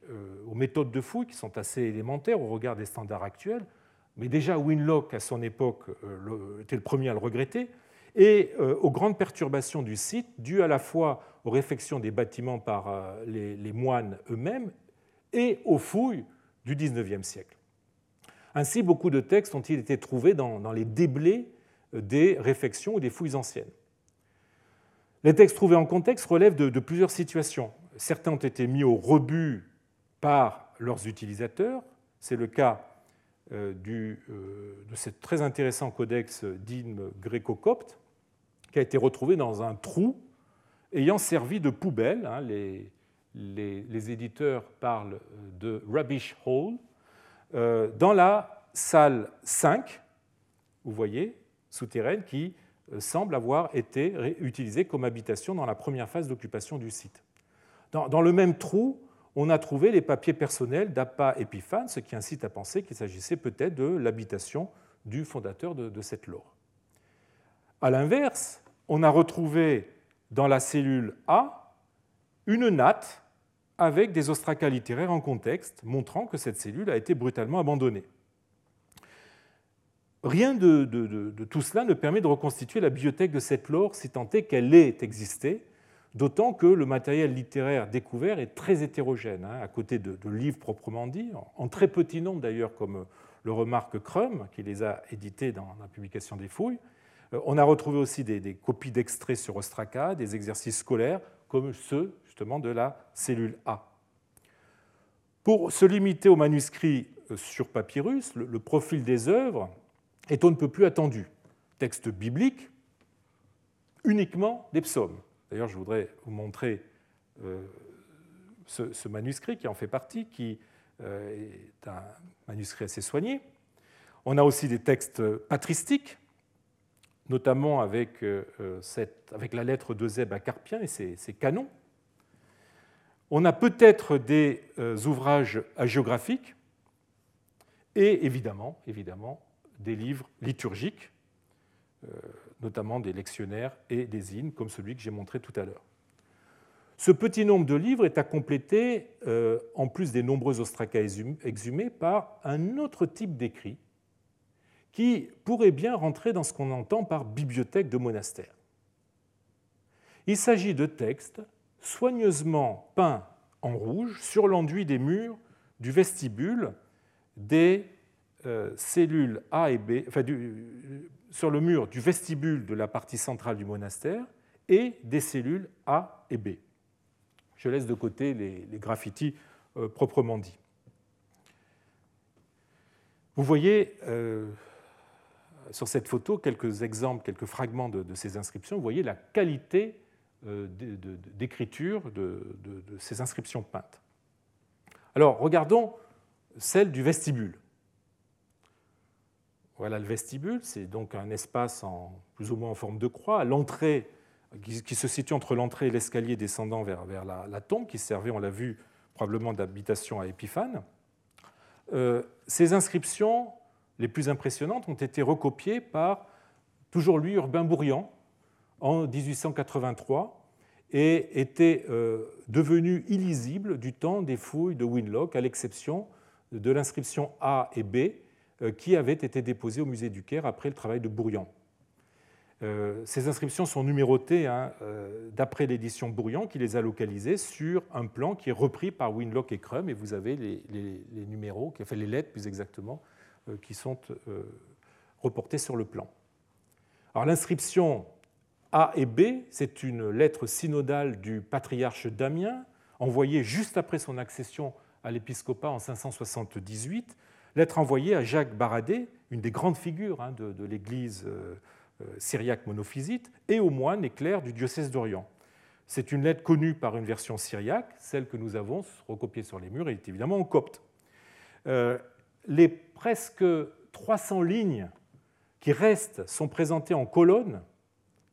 aux méthodes de fouille qui sont assez élémentaires au regard des standards actuels, mais déjà Winlock, à son époque, était le premier à le regretter, et euh, aux grandes perturbations du site, dues à la fois aux réfections des bâtiments par euh, les, moines eux-mêmes et aux fouilles du XIXe siècle. Ainsi, beaucoup de textes ont-ils été trouvés dans, les déblais euh, des réfections ou des fouilles anciennes. Les textes trouvés en contexte relèvent de, plusieurs situations. Certains ont été mis au rebut par leurs utilisateurs. C'est le cas de ce très intéressant codex d'hymne gréco-copte, qui a été retrouvé dans un trou ayant servi de poubelle. Hein, les, éditeurs parlent de rubbish hole. Euh, dans la salle 5, vous voyez, souterraine, qui euh, semble avoir été utilisée comme habitation dans la première phase d'occupation du site. Dans, le même trou, on a trouvé les papiers personnels d'Appa Épiphane, ce qui incite à penser qu'il s'agissait peut-être de l'habitation du fondateur de, cette lore. A l'inverse, on a retrouvé dans la cellule A une natte avec des ostracas littéraires en contexte, montrant que cette cellule a été brutalement abandonnée. Rien de, tout cela ne permet de reconstituer la bibliothèque de cette lore si tant est qu'elle ait existé, d'autant que le matériel littéraire découvert est très hétérogène, hein, à côté de, livres proprement dits, en très petit nombre d'ailleurs, comme le remarque Crum, qui les a édités dans la publication des fouilles, euh, on a retrouvé aussi des, copies d'extraits sur Ostraka, des exercices scolaires, comme ceux justement de la cellule A. Pour se limiter aux manuscrits euh, sur papyrus, le, profil des œuvres est on ne peut plus attendu. Texte biblique, uniquement des psaumes. D'ailleurs, je voudrais vous montrer euh, ce, manuscrit qui en fait partie, qui est un manuscrit assez soigné. On a aussi des textes patristiques, notamment avec, euh, euh, la lettre de à Carpien et ses, canons. On a peut-être des euh, ouvrages hagiographiques et évidemment, des livres liturgiques, notamment des lectionnaires et des hymnes, comme celui que j'ai montré tout à l'heure. Ce petit nombre de livres est à compléter, en plus des nombreux ostracas exhumés, par un autre type d'écrit qui pourrait bien rentrer dans ce qu'on entend par bibliothèque de monastère. Il s'agit de textes soigneusement peint en rouge sur l'enduit des murs du vestibule des euh, cellules A et B, enfin, sur le mur du vestibule de la partie centrale du monastère et des cellules A et B. Je laisse de côté les, graffitis euh, proprement dits. Vous voyez euh, sur cette photo quelques exemples, quelques fragments de, ces inscriptions. Vous voyez la qualité d'écriture de, ces inscriptions peintes. Alors, regardons celle du vestibule. Voilà le vestibule, c'est donc un espace en, plus ou moins en forme de croix, l'entrée qui, se situe entre l'entrée et l'escalier descendant vers, vers la, tombe, qui servait, on l'a vu, probablement d'habitation à Épiphane. Euh, ces inscriptions les plus impressionnantes ont été recopiées par, toujours lui, Urbain Bourrian, en 1883, et étaient euh, devenues illisibles du temps des fouilles de Winlock, à l'exception de l'inscription A et B, euh, qui avaient été déposées au musée du Caire après le travail de Bourrian. Euh, ces inscriptions sont numérotées hein, euh, d'après l'édition Bourrian qui les a localisées sur un plan qui est repris par Winlock et Crum, et vous avez les, numéros, enfin les lettres plus exactement, qui sont reportées sur le plan. Alors l'inscription A et B, c'est une lettre synodale du patriarche Damien, envoyée juste après son accession à l'épiscopat en 578, lettre envoyée à Jacques Baradé, une des grandes figures hein, de, l'Église euh, euh, syriaque monophysite, et aux moines et clercs du diocèse d'Orient. C'est une lettre connue par une version syriaque, celle que nous avons recopiée sur les murs est évidemment en copte. Euh, les presque 300 lignes qui restent sont présentées en colonnes,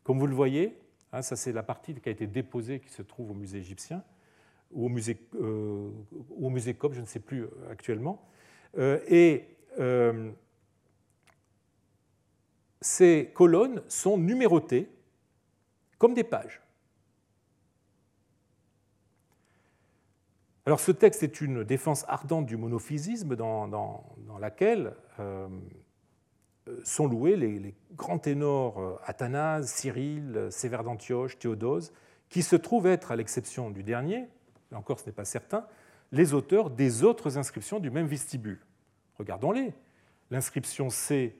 comme vous le voyez. Hein, ça, c'est la partie qui a été déposée, qui se trouve au musée égyptien, ou au musée, ou au musée copte, je ne sais plus actuellement. Euh, et euh, ces colonnes sont numérotées comme des pages. Alors ce texte est une défense ardente du monophysisme dans, laquelle euh, sont loués les, grands ténors Athanase, Cyril, Sévère d'Antioche, Théodose, qui se trouvent être, à l'exception du dernier, là encore ce n'est pas certain, les auteurs des autres inscriptions du même vestibule. Regardons-les. L'inscription C,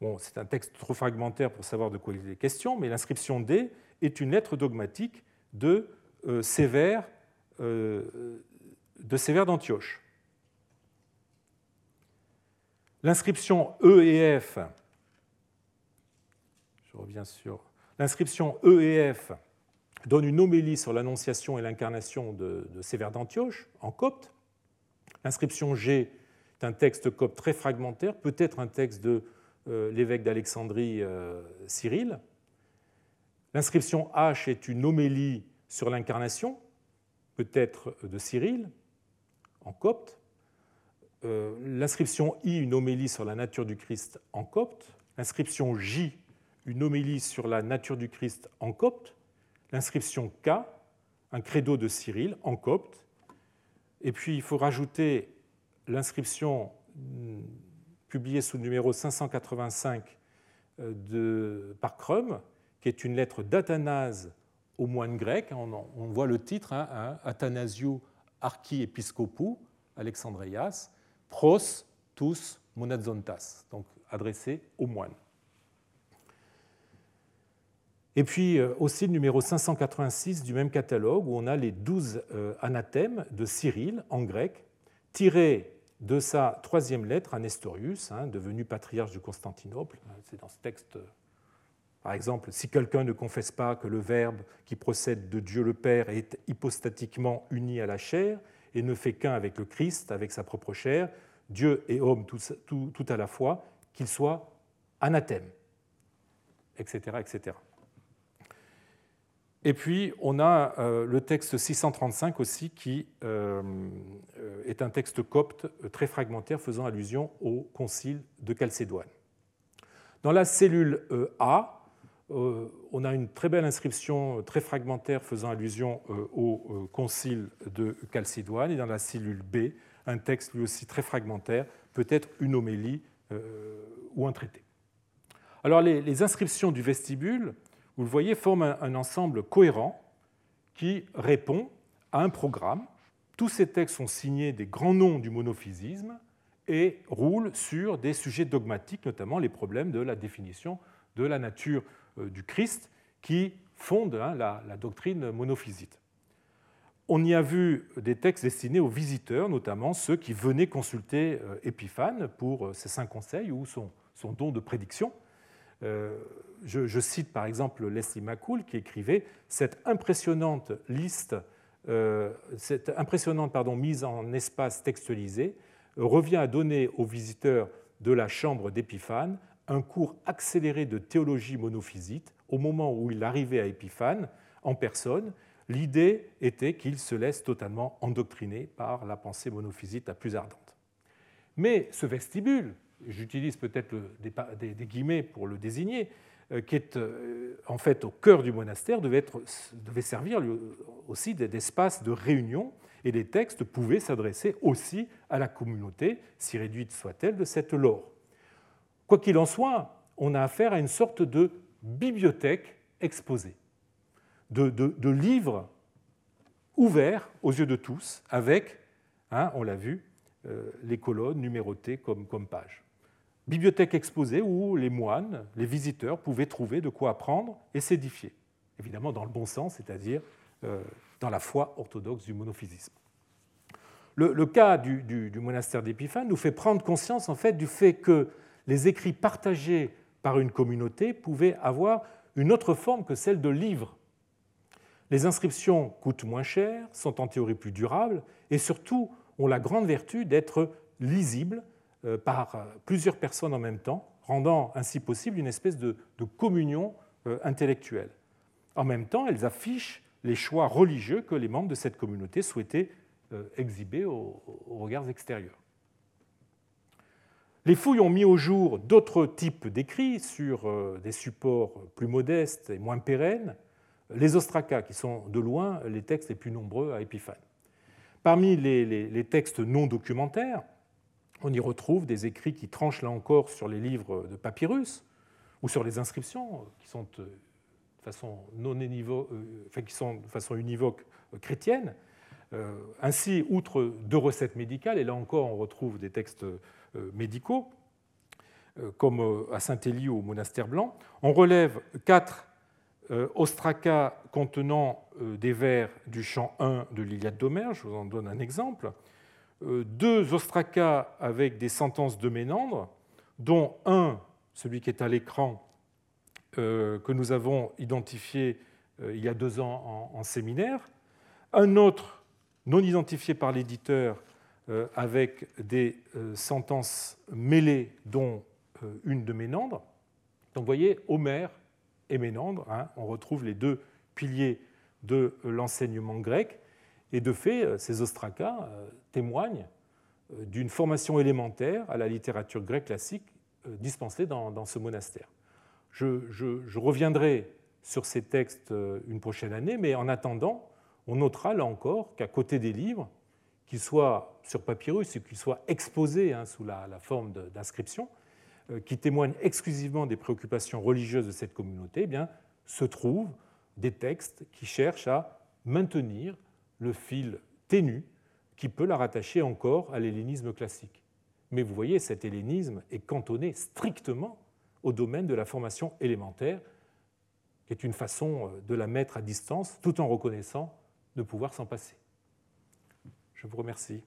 bon, c'est un texte trop fragmentaire pour savoir de quoi il est question, mais l'inscription D est une lettre dogmatique de euh, Sévère euh, de Sévère d'Antioche. L'inscription E et F, l'inscription E donne une homélie sur l'annonciation et l'incarnation de, Sévère d'Antioche en copte. L'inscription G est un texte copte très fragmentaire, peut-être un texte de euh, l'évêque d'Alexandrie euh, Cyril. L'inscription H est une homélie sur l'incarnation, peut-être de Cyril, en copte. Euh, l'inscription I, une homélie sur la nature du Christ en copte. L'inscription J, une homélie sur la nature du Christ en copte l'inscription K, un credo de Cyril en copte. Et puis il faut rajouter l'inscription hmm, publiée sous le numéro 585 euh, par Crum, qui est une lettre d'Athanase aux moines grecs. On, voit le titre, hein, hein, Athanasiou archiepiscopou, Alexandrias, pros tous monazontas, donc adressé aux moines. Et puis euh, aussi le numéro 586 du même catalogue où on a les douze euh, anathèmes de Cyril en grec, tirés de sa troisième lettre à Nestorius, hein, devenu patriarche de Constantinople. C'est dans ce texte, par exemple, si quelqu'un ne confesse pas que le Verbe qui procède de Dieu le Père est hypostatiquement uni à la chair et ne fait qu'un avec le Christ, avec sa propre chair, Dieu et homme tout, à la fois, qu'il soit anathème, etc., etc. Et puis, on a euh, le texte 635 aussi, qui euh, est un texte copte très fragmentaire faisant allusion au concile de Chalcédoine. Dans la cellule euh, A, on a une très belle inscription très fragmentaire faisant allusion au concile de Chalcédoine, et dans la cellule B, un texte lui aussi très fragmentaire, peut-être une homélie ou un traité. Alors les inscriptions du vestibule vous le voyez, forment un ensemble cohérent qui répond à un programme. Tous ces textes sont signés des grands noms du monophysisme et roulent sur des sujets dogmatiques, notamment les problèmes de la définition de la nature euh, du Christ, qui fondent hein, la, doctrine monophysite. On y a vu des textes destinés aux visiteurs, notamment ceux qui venaient consulter euh, Épiphane pour euh, ses cinq conseils ou son, don de prédiction. Je, cite par exemple Leslie McCool qui écrivait Cette impressionnante liste, cette impressionnante mise en espace textualisé revient à donner aux visiteurs de la chambre d'Épiphane un cours accéléré de théologie monophysite au moment où il arrivait à Épiphane en personne. L'idée était qu'il se laisse totalement endoctriner par la pensée monophysite la plus ardente. Mais ce vestibule, j'utilise peut-être des, guillemets pour le désigner, euh, qui est euh, en fait au cœur du monastère, devait, devait servir aussi d'espace de réunion et les textes pouvaient s'adresser aussi à la communauté, si réduite soit-elle, de cette lore. Quoi qu'il en soit, on a affaire à une sorte de bibliothèque exposée, de, livres ouverts aux yeux de tous, avec, hein, on l'a vu, euh, les colonnes numérotées comme, pages. Bibliothèque exposée où les moines, les visiteurs pouvaient trouver de quoi apprendre et s'édifier. Évidemment dans le bon sens, c'est-à-dire euh, dans la foi orthodoxe du monophysisme. Le, cas du, monastère d'Épiphane nous fait prendre conscience en fait du fait que les écrits partagés par une communauté pouvaient avoir une autre forme que celle de livres. Les inscriptions coûtent moins cher, sont en théorie plus durables et surtout ont la grande vertu d'être lisibles euh, par plusieurs personnes en même temps, rendant ainsi possible une espèce de communion euh, intellectuelle. En même temps, elles affichent les choix religieux que les membres de cette communauté souhaitaient euh, exhibés aux, regards extérieurs. Les fouilles ont mis au jour d'autres types d'écrits sur euh, des supports plus modestes et moins pérennes, les ostracas, qui sont de loin les textes les plus nombreux à Épiphane. Parmi les, textes non documentaires, on y retrouve des écrits qui tranchent là encore sur les livres de papyrus ou sur les inscriptions qui sont façon non univoque, euh, qui sont de façon univoque euh, chrétienne. Euh, ainsi, outre deux recettes médicales, et là encore on retrouve des textes médicaux, comme à Saint-Élie ou au monastère blanc, on relève quatre ostracas contenant des vers du chant 1 de l'Iliade d'Homère, je vous en donne un exemple, deux ostracas avec des sentences de Ménandre, dont un, celui qui est à l'écran, euh, que nous avons identifié euh, il y a deux ans en, séminaire, un autre non identifié par l'éditeur euh, avec des sentences mêlées, dont une de Ménandre. Donc vous voyez, Homère et Ménandre, hein, on retrouve les deux piliers de l'enseignement grec, et de fait, ces ostracas témoignent d'une formation élémentaire à la littérature grecque classique dispensée dans ce monastère. Je, reviendrai sur ces textes euh, une prochaine année, mais en attendant, on notera là encore qu'à côté des livres, qu'ils soient sur papyrus ou qu'ils soient exposés hein, sous la, forme d'inscriptions, euh, qui témoignent exclusivement des préoccupations religieuses de cette communauté, eh se trouvent des textes qui cherchent à maintenir le fil ténu qui peut la rattacher encore à l'hellénisme classique. Mais vous voyez, cet hellénisme est cantonné strictement au domaine de la formation élémentaire, qui est une façon euh, de la mettre à distance tout en reconnaissant de pouvoir s'en passer. Je vous remercie.